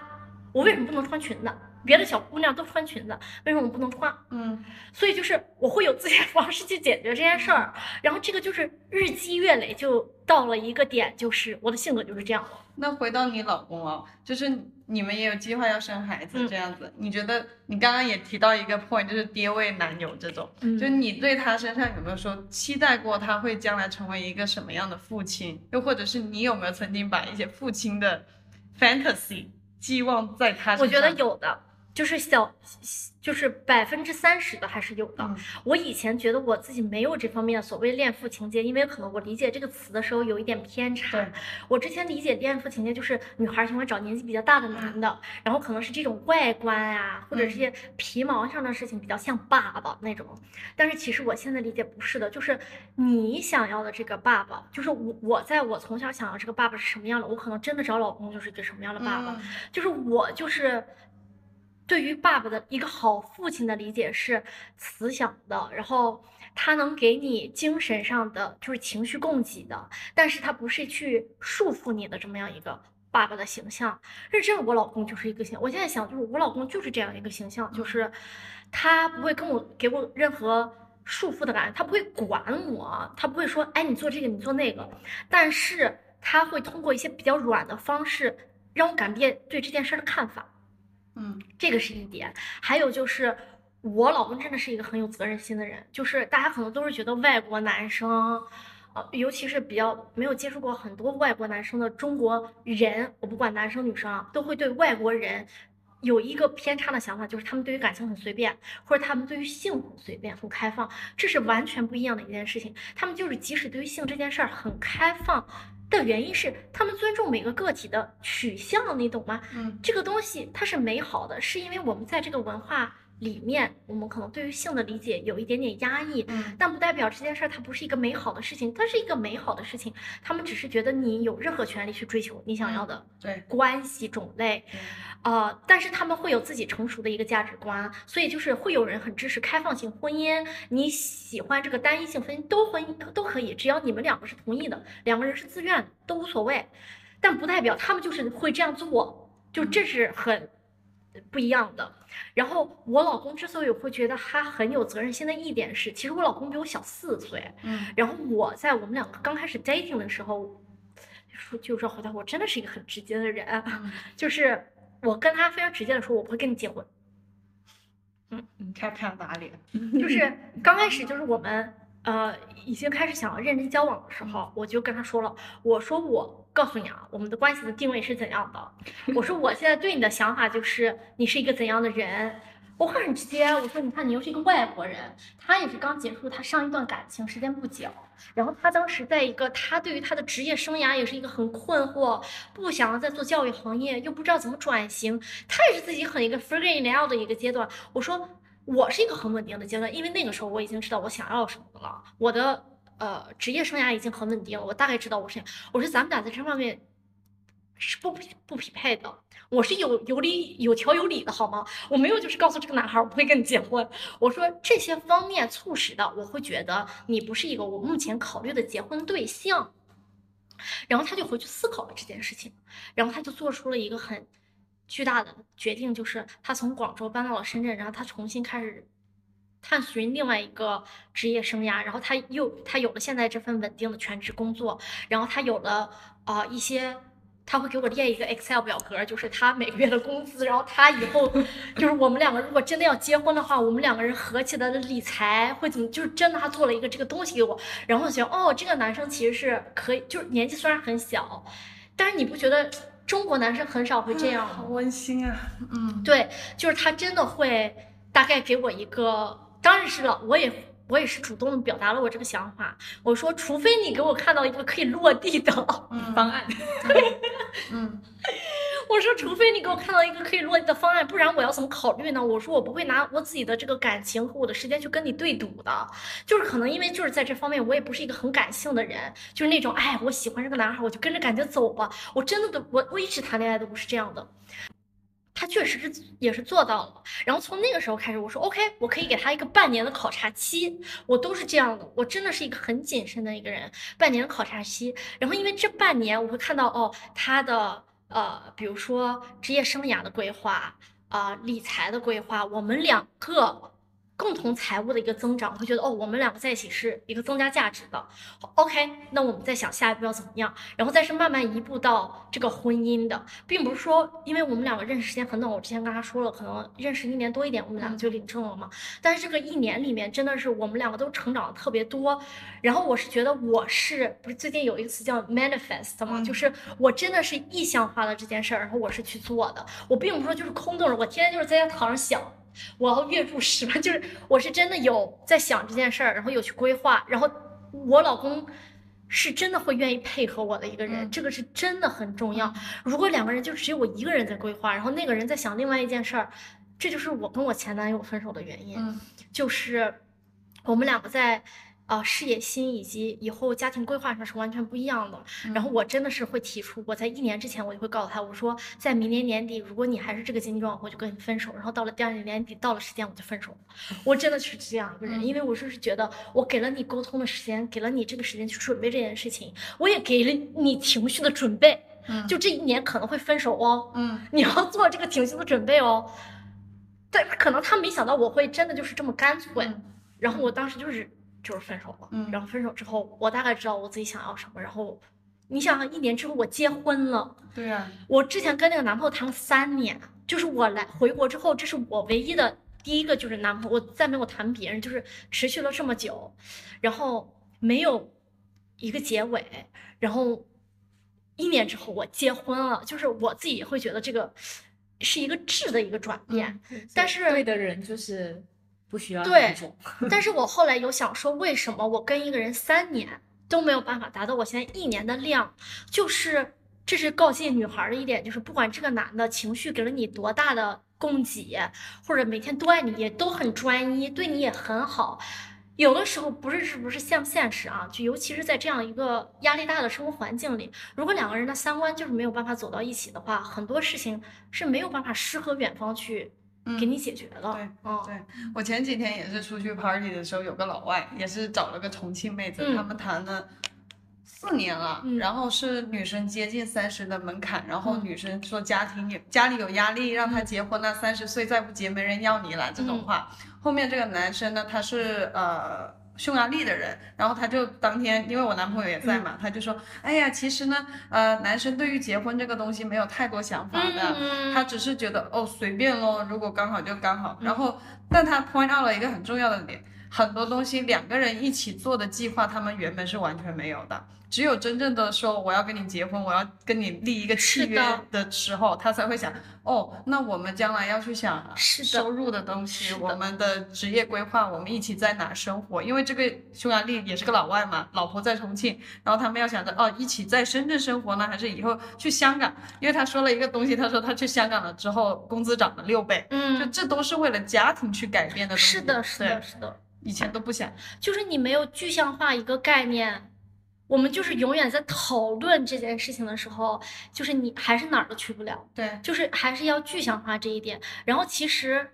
我为什么不能穿裙子？别的小姑娘都穿裙子，为什么我不能穿？嗯所以就是我会有自己的方式去解决这件事儿，[laughs] 然后这个就是日积月累，就到了一个点，就是我的性格就是这样了。那回到你老公哦，就是你们也有计划要生孩子嗯这样子，你觉得你刚刚也提到一个 point，就是爹味男友这种，嗯就你对他身上有没有说期待过他会将来成为一个什么样的父亲？又或者是你有没有曾经把一些父亲的 fantasy 寄望在他身上？我觉得有的，就是小，就是百分之三十的还是有的。嗯我以前觉得我自己没有这方面所谓恋父情节，因为可能我理解这个词的时候有一点偏差。我之前理解恋父情节就是女孩喜欢找年纪比较大的男的，然后可能是这种外观啊，或者这些皮毛上的事情比较像爸爸那种。但是其实我现在理解不是的，就是你想要的这个爸爸，就是我我在我从小想要这个爸爸是什么样的，我可能真的找老公就是一个什么样的爸爸。嗯就是我就是对于爸爸的一个好父亲的理解是慈祥的，然后他能给你精神上的就是情绪供给的，但是他不是去束缚你的这么样一个爸爸的形象。认真，我老公就是一个形，我现在想就是我老公就是这样一个形象，就是他不会跟我给我任何。束缚的感觉，他不会管我，他不会说，哎，你做这个，你做那个，但是他会通过一些比较软的方式，让我改变对这件事儿的看法，嗯这个是一点。还有就是，我老公真的是一个很有责任心的人，就是大家可能都是觉得外国男生，呃，尤其是比较没有接触过很多外国男生的中国人，我不管男生女生啊，都会对外国人。有一个偏差的想法，就是他们对于感情很随便，或者他们对于性很随便、很开放，这是完全不一样的一件事情。他们就是即使对于性这件事儿很开放的原因是，他们尊重每个个体的取向，你懂吗？嗯这个东西它是美好的，是因为我们在这个文化里面，我们可能对于性的理解有一点点压抑，嗯。但不代表这件事儿它不是一个美好的事情，它是一个美好的事情。他们只是觉得你有任何权利去追求你想要的对。关系种类，呃，但是他们会有自己成熟的一个价值观，所以就是会有人很支持开放性婚姻，你喜欢这个单一性婚姻都婚姻都可以，只要你们两个是同意的，两个人是自愿的都无所谓，但不代表他们就是会这样做，就这是很不一样的。然后我老公之所以会觉得他很有责任心的一点是，其实我老公比我小四岁，嗯然后我在我们两个刚开始 dating 的时候，说就说回来，我真的是一个很直接的人，嗯，[laughs] 就是我跟他非常直接的说，我不会跟你结婚。嗯你看看哪里？[laughs] 就是刚开始就是我们呃已经开始想要认真交往的时候，我就跟他说了，我说我告诉你啊，我们的关系的定位是怎样的。我说我现在对你的想法就是你是一个怎样的人。我会很直接，我说你看你又是一个外国人，他也是刚结束他上一段感情，时间不久，然后他当时在一个他对于他的职业生涯也是一个很困惑，不想要再做教育行业，又不知道怎么转型，他也是自己很一个 figuring out 的一个阶段。我说我是一个很稳定的阶段，因为那个时候我已经知道我想要什么了，我的呃职业生涯已经很稳定了，我大概知道我是。我说咱们俩在这方面是不匹不匹配的，我是有有理有条有理的好吗？我没有就是告诉这个男孩我不会跟你结婚，我说这些方面促使的，我会觉得你不是一个我目前考虑的结婚对象。然后他就回去思考了这件事情，然后他就做出了一个很巨大的决定，就是他从广州搬到了深圳，然后他重新开始探寻另外一个职业生涯，然后他又他有了现在这份稳定的全职工作，然后他有了啊、呃一些。他会给我列一个 Excel 表格，就是他每个月的工资，然后他以后就是我们两个如果真的要结婚的话，我们两个人合起来的理财会怎么？就是真的他做了一个这个东西给我，然后我觉得哦，这个男生其实是可以，就是年纪虽然很小，但是你不觉得中国男生很少会这样吗？好温馨啊！嗯，对，就是他真的会大概给我一个，当然是了，我也我也是主动的表达了我这个想法。我说，除非你给我看到一个可以落地的 [laughs] 方案，嗯 [laughs] 我说，除非你给我看到一个可以落地的方案，不然我要怎么考虑呢？我说，我不会拿我自己的这个感情和我的时间去跟你对赌的。就是可能因为就是在这方面，我也不是一个很感性的人，就是那种哎，我喜欢这个男孩，我就跟着感觉走吧。我真的都我我一直谈恋爱都不是这样的。他确实是也是做到了，然后从那个时候开始，我说 OK，我可以给他一个半年的考察期，我都是这样的，我真的是一个很谨慎的一个人，半年的考察期，然后因为这半年我会看到哦，他的呃，比如说职业生涯的规划，啊、理财的规划，我们两个共同财务的一个增长，我会觉得哦，我们两个在一起是一个增加价值的。OK，那我们再想下一步要怎么样，然后再是慢慢一步到这个婚姻的，并不是说因为我们两个认识时间很短，我之前跟他说了，可能认识一年多一点，我们两个就领证了嘛。但是这个一年里面，真的是我们两个都成长的特别多。然后我是觉得我是不是最近有一个词叫 manifest 嘛，嗯就是我真的是意向化了这件事儿，然后我是去做的。我并不是说就是空洞的，我天天就是在家躺着想。我要月入十万，[laughs] 就是我是真的有在想这件事儿，然后有去规划，然后我老公是真的会愿意配合我的一个人，嗯这个是真的很重要。如果两个人就只有我一个人在规划，然后那个人在想另外一件事儿，这就是我跟我前男友分手的原因。嗯就是我们两个在呃事业心以及以后家庭规划上是完全不一样的。然后我真的是会提出，我在一年之前我就会告诉他，我说在明年年底，如果你还是这个经济状况，我就跟你分手。然后到了第二年年底，到了时间我就分手了。我真的是这样一个人，嗯因为我就是觉得我给了你沟通的时间，给了你这个时间去准备这件事情，我也给了你情绪的准备。嗯就这一年可能会分手哦，嗯你要做这个情绪的准备哦。但可能他没想到我会真的就是这么干脆，嗯然后我当时就是就是分手了，嗯然后分手之后，我大概知道我自己想要什么，然后你想想，一年之后我结婚了，对啊。呀，我之前跟那个男朋友谈了三年，就是我来回国之后，这是我唯一的第一个就是男朋友，我再没有谈别人，就是持续了这么久，然后没有一个结尾，然后一年之后我结婚了，就是我自己也会觉得这个是一个质的一个转变，但是对的人就是不需要对。但是我后来有想说，为什么我跟一个人三年都没有办法达到我现在一年的量？就是这是告诫女孩儿的一点，就是不管这个男的情绪给了你多大的供给，或者每天都爱你，也都很专一，对你也很好。有的时候不是是不是现不现实啊？就尤其是在这样一个压力大的生活环境里，如果两个人的三观就是没有办法走到一起的话，很多事情是没有办法诗和远方去给嗯你解决了。对嗯，对我前几天也是出去 party 的时候，有个老外也是找了个重庆妹子，嗯他们谈了四年了，嗯然后是女生接近三十的门槛，然后嗯女生说家庭有家里有压力，让她结婚了，三十岁再不结没人要你了这种嗯话。后面这个男生呢，他是呃。匈牙利的人，然后他就当天，因为我男朋友也在嘛，嗯。他就说，哎呀，其实呢，呃，男生对于结婚这个东西没有太多想法的，嗯他只是觉得哦随便咯，如果刚好就刚好。然后，但他 point out 了一个很重要的点，很多东西两个人一起做的计划，他们原本是完全没有的。只有真正的说我要跟你结婚，我要跟你立一个契约的的时候，他才会想哦，那我们将来要去想收入的东西，我们的职业规划，我们一起在哪生活。因为这个匈牙利也是个老外嘛，老婆在重庆，然后他们要想着哦，一起在深圳生活呢，还是以后去香港？因为他说了一个东西，他说他去香港了之后，工资涨了六倍。嗯就嗯，这都是为了家庭去改变的东西。是的，是的，对，是的，以前都不想。就是你没有具象化一个概念，我们就是永远在讨论这件事情的时候，就是你还是哪儿都去不了，对，就是还是要具象化这一点。然后其实。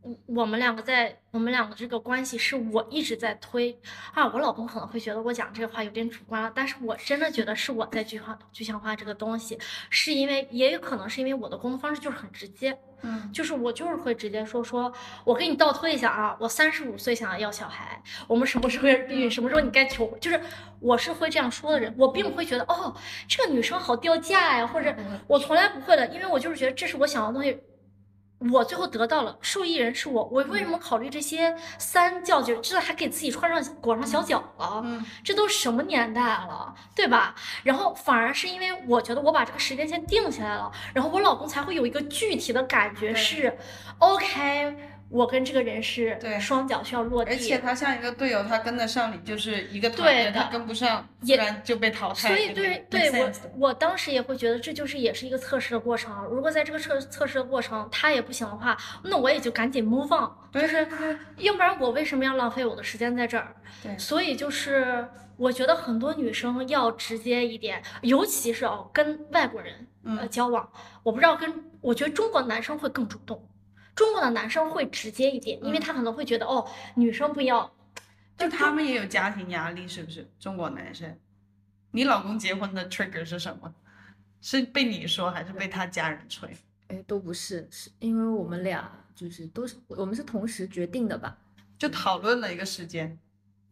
我我们两个在我们两个这个关系是我一直在推啊，我老公可能会觉得我讲这个话有点主观了，但是我真的觉得是我在具化具象化这个东西，是因为也有可能是因为我的沟通方式就是很直接，嗯就是我就是会直接说说，我给你倒推一下啊，我三十五岁想要要小孩，我们什么时候避孕，什么时候你该求我，就是我是会这样说的人，我并不会觉得哦，这个女生好掉价呀，或者我从来不会的，因为我就是觉得这是我想要的东西。我最后得到了，受益人是我。我为什么考虑这些三教九？这还给自己穿上裹上小脚了？嗯这都什么年代了，对吧？然后反而是因为我觉得我把这个时间线定下来了，然后我老公才会有一个具体的感觉是，OK，我跟这个人是对双脚需要落地，而且他像一个队友，他跟得上你就是一个团对队，他跟不上，不也然就被淘汰。所以对对我我当时也会觉得这就是也是一个测试的过程。如果在这个测测试的过程他也不行的话，那我也就赶紧 move on，就是要不然我为什么要浪费我的时间在这儿？对所以就是我觉得很多女生要直接一点，尤其是哦跟外国人呃嗯交往，我不知道跟我觉得中国男生会更主动，中国的男生会直接一点，因为嗯他可能会觉得哦女生不要。就他们也有家庭压力，是不是？中国男生，你老公结婚的 trigger 是什么？是被你说还是被他家人催？哎，都不是，是因为我们俩就是都是我们是同时决定的吧？就讨论了一个时间。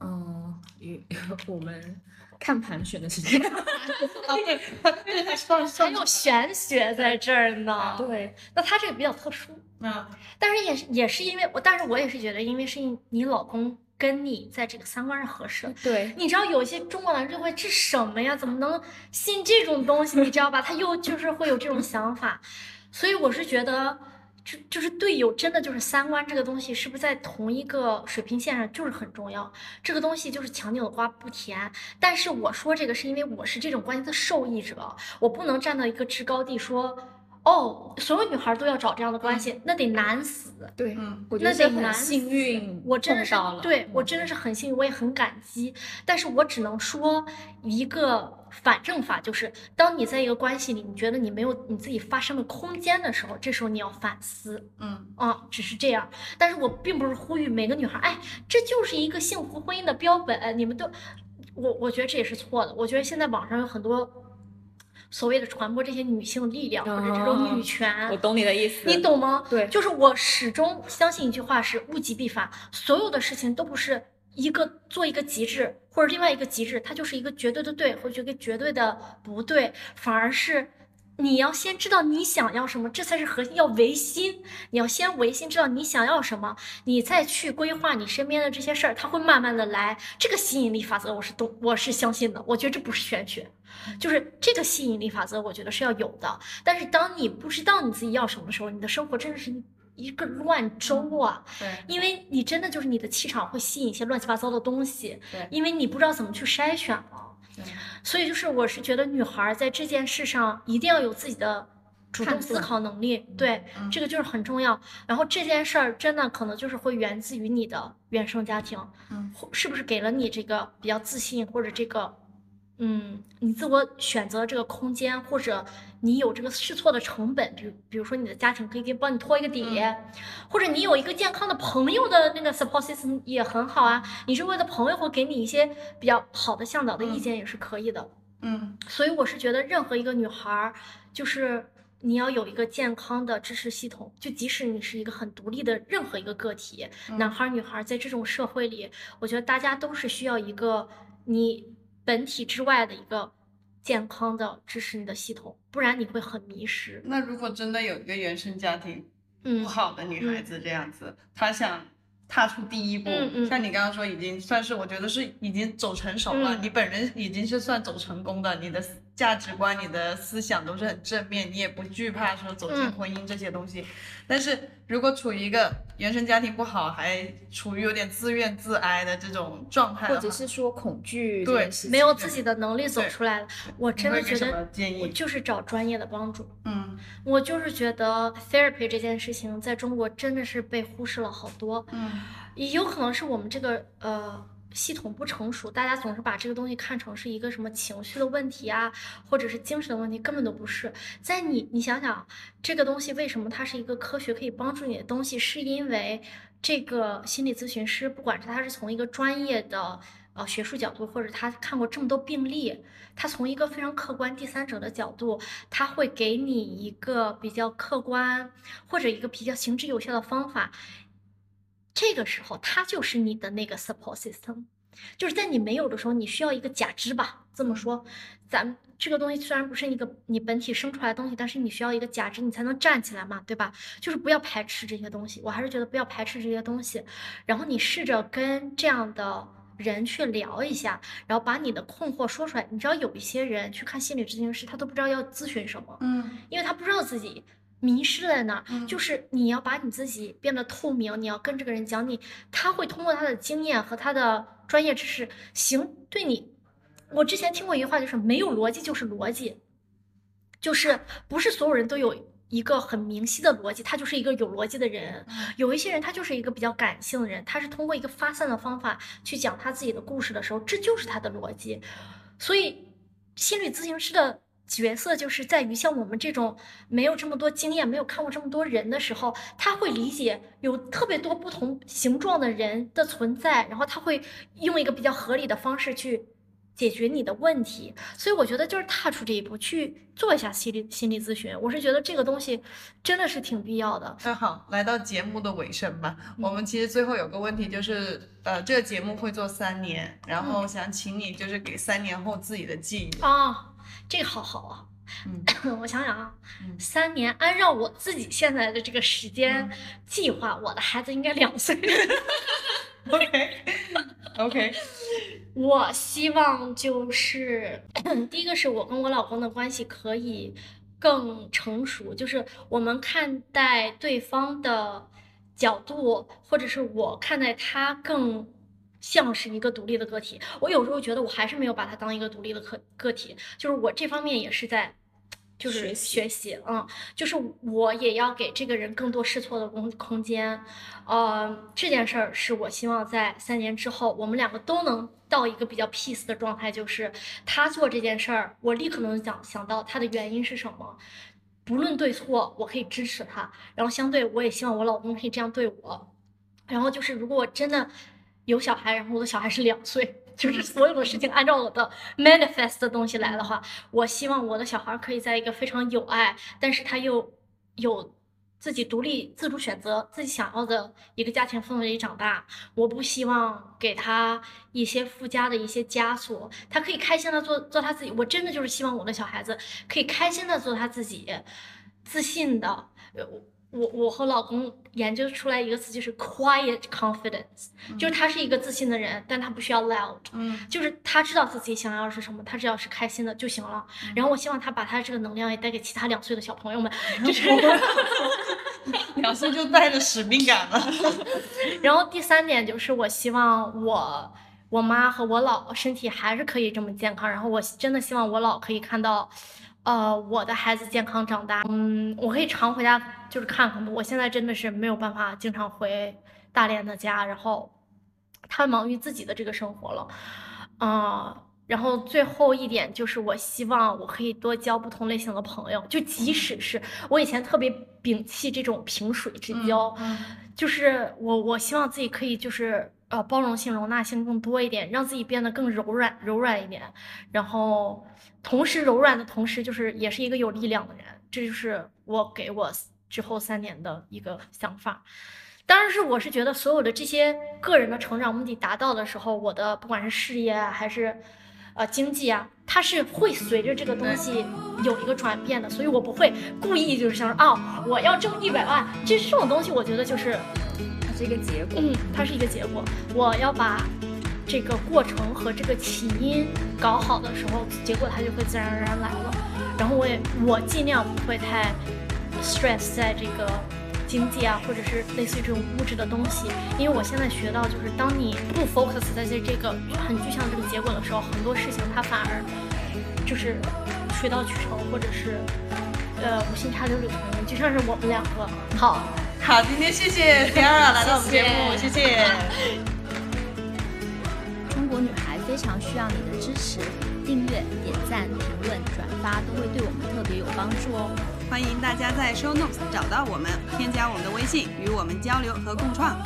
嗯，也 [laughs] 我们看盘选的时间。[laughs] 哦，[laughs] 对，算还有玄学在这儿呢。对，那他这个比较特殊，嗯但是也是也是因为我，但是我也是觉得，因为是你老公跟你在这个三观上合适。对，你知道有些中国男就会这什么呀？怎么能信这种东西？你知道吧？他又就是会有这种想法，[laughs] 所以我是觉得，就就是队友真的就是三观这个东西是不是在同一个水平线上就是很重要。这个东西就是强扭的瓜不甜。但是我说这个是因为我是这种关系的受益者，我不能站到一个制高地说。哦，所有女孩都要找这样的关系，那得难死。对，嗯我觉得是很那得幸运，我真的是对我真的嗯是很幸运，我也很感激。但是我只能说一个反证法，就是当你在一个关系里，你觉得你没有你自己发声的空间的时候，这时候你要反思。嗯啊，只是这样。但是我并不是呼吁每个女孩，哎，这就是一个幸福婚姻的标本，你们都，我我觉得这也是错的。我觉得现在网上有很多所谓的传播这些女性力量或者这种女哦权，我懂你的意思，你懂吗？对就是我始终相信一句话是物极必反，所有的事情都不是一个做一个极致或者另外一个极致，它就是一个绝对的对或者一个绝对的不对，反而是。你要先知道你想要什么，这才是核心。要唯心，你要先唯心，知道你想要什么，你再去规划你身边的这些事儿，它会慢慢的来。这个吸引力法则，我是懂，我是相信的。我觉得这不是玄学，就是这个吸引力法则，我觉得是要有的。但是当你不知道你自己要什么的时候，你的生活真的是一一个乱周啊！对因为你真的就是你的气场会吸引一些乱七八糟的东西对，因为你不知道怎么去筛选了。对所以就是我是觉得女孩儿在这件事上一定要有自己的主动思考能力，对，嗯这个就是很重要。然后这件事儿真的可能就是会源自于你的原生家庭，嗯是不是给了你这个比较自信，或者这个，嗯，你自我选择这个空间，或者你有这个试错的成本，比如比如说你的家庭可以给帮你托一个底，嗯或者你有一个健康的朋友的那个 support system 也很好啊。你周围的朋友会给你一些比较好的向导的意嗯见也是可以的。嗯所以我是觉得，任何一个女孩儿，就是你要有一个健康的支持系统。就即使你是一个很独立的任何一个个体，嗯男孩儿、女孩儿，在这种社会里，我觉得大家都是需要一个你本体之外的一个健康的支持你的系统，不然你会很迷失。那如果真的有一个原生家庭嗯不好的女孩子这样子，她想踏出第一步，像你刚刚说，已经算是我觉得是已经走成熟了，嗯。你本人已经是算走成功的，你的价值观、你的思想都是很正面，你也不惧怕说走进嗯婚姻这些东西。但是如果处于一个原生家庭不好，还处于有点自怨自哀的这种状态，或者是说恐惧没有自己的能力走出来了，我真的觉得我？就是找专业的帮助。嗯我就是觉得 therapy 这件事情在中国真的是被忽视了好多。嗯也有可能是我们这个呃系统不成熟，大家总是把这个东西看成是一个什么情绪的问题啊，或者是精神的问题，根本都不是。在你你想想，这个东西为什么它是一个科学可以帮助你的东西，是因为这个心理咨询师，不管是他是从一个专业的呃学术角度，或者他看过这么多病例，他从一个非常客观第三者的角度，他会给你一个比较客观或者一个比较行之有效的方法。这个时候，它就是你的那个 support system，就是在你没有的时候，你需要一个假肢吧。这么说，咱们这个东西虽然不是一个你本体生出来的东西，但是你需要一个假肢，你才能站起来嘛，对吧？就是不要排斥这些东西，我还是觉得不要排斥这些东西。然后你试着跟这样的人去聊一下，然后把你的困惑说出来。你知道有一些人去看心理咨询师，他都不知道要咨询什么，嗯因为他不知道自己迷失在那儿。嗯就是你要把你自己变得透明，你要跟这个人讲你，他会通过他的经验和他的专业知识行对你。我之前听过一句话，就是没有逻辑就是逻辑，就是不是所有人都有一个很明晰的逻辑，他就是一个有逻辑的人。有一些人他就是一个比较感性的人，他是通过一个发散的方法去讲他自己的故事的时候，这就是他的逻辑。所以，心理咨询师的角色就是在于像我们这种没有这么多经验、没有看过这么多人的时候，他会理解有特别多不同形状的人的存在，然后他会用一个比较合理的方式去解决你的问题。所以我觉得就是踏出这一步去做一下心理心理咨询，我是觉得这个东西真的是挺必要的。那好，来到节目的尾声吧。我们其实最后有个问题就是，呃，这个节目会做三年，然后想请你就是给三年后自己的寄语。啊，这个好好啊。嗯 [laughs] 我想想啊，嗯三年，按照我自己现在的这个时间计划，我的孩子应该两岁。[laughs] OK [laughs] OK，我希望就是 [clears throat] 第一个是我跟我老公的关系可以更成熟，就是我们看待对方的角度，或者是我看待他更像是一个独立的个体。我有时候觉得我还是没有把他当一个独立的个个体，就是我这方面也是在。就是学习嗯，就是我也要给这个人更多试错的空空间，呃，这件事儿是我希望在三年之后，我们两个都能到一个比较 peace 的状态，就是他做这件事儿，我立刻能想想到他的原因是什么，不论对错，我可以支持他，然后相对我也希望我老公可以这样对我，然后就是如果我真的有小孩，然后我的小孩是两岁。就是所有的事情按照我的 manifest 的东西来的话，我希望我的小孩可以在一个非常有爱，但是他又有自己独立自主选择自己想要的一个家庭氛围里长大。我不希望给他一些附加的一些枷锁，他可以开心的做做他自己。我真的就是希望我的小孩子可以开心的做他自己，自信的。呃我我和老公研究出来一个词，就是 quiet confidence，、就是他是一个自信的人，但他不需要 loud。嗯就是他知道自己想要的是什么，他只要是开心的就行了。然后我希望他把他这个能量也带给其他两岁的小朋友们，[laughs] 就是。[laughs] 两岁就带着使命感了。[laughs] 然后第三点就是我希望我我妈和我姥身体还是可以这么健康，然后我真的希望我姥可以看到，呃，我的孩子健康长大。嗯，我可以常回家就是看看我现在真的是没有办法经常回大连的家，然后他忙于自己的这个生活了，啊、然后最后一点就是，我希望我可以多交不同类型的朋友，就即使是我以前特别摒弃这种萍水之交，嗯。就是我我希望自己可以就是呃包容性、容纳性更多一点，让自己变得更柔软、柔软一点，然后同时柔软的同时，就是也是一个有力量的人，这就是我给我之后三年的一个想法。当然是我是觉得所有的这些个人的成长目的达到的时候，我的不管是事业啊还是呃经济啊，它是会随着这个东西有一个转变的，所以我不会故意就是想说啊、我要挣一百万，这这种东西我觉得就是它是一个结果。嗯，它是一个结果。我要把这个过程和这个起因搞好的时候，结果它就会自然而然来了。然后我也我尽量不会太 stress 在这个经济啊，或者是类似于这种物质的东西，因为我现在学到就是，当你不 focus 在这这个很具象这个结果的时候，很多事情它反而就是水到渠成，或者是呃无心插柳柳成荫，就像是我们两个。好，好，今天谢谢 Tiara 来到我们节目，谢谢。[laughs] 中国女孩非常需要你的支持，订阅、点赞、评论、转发都会对我们特别有帮助哦。欢迎大家在 Show Notes 找到我们，添加我们的微信，与我们交流和共创。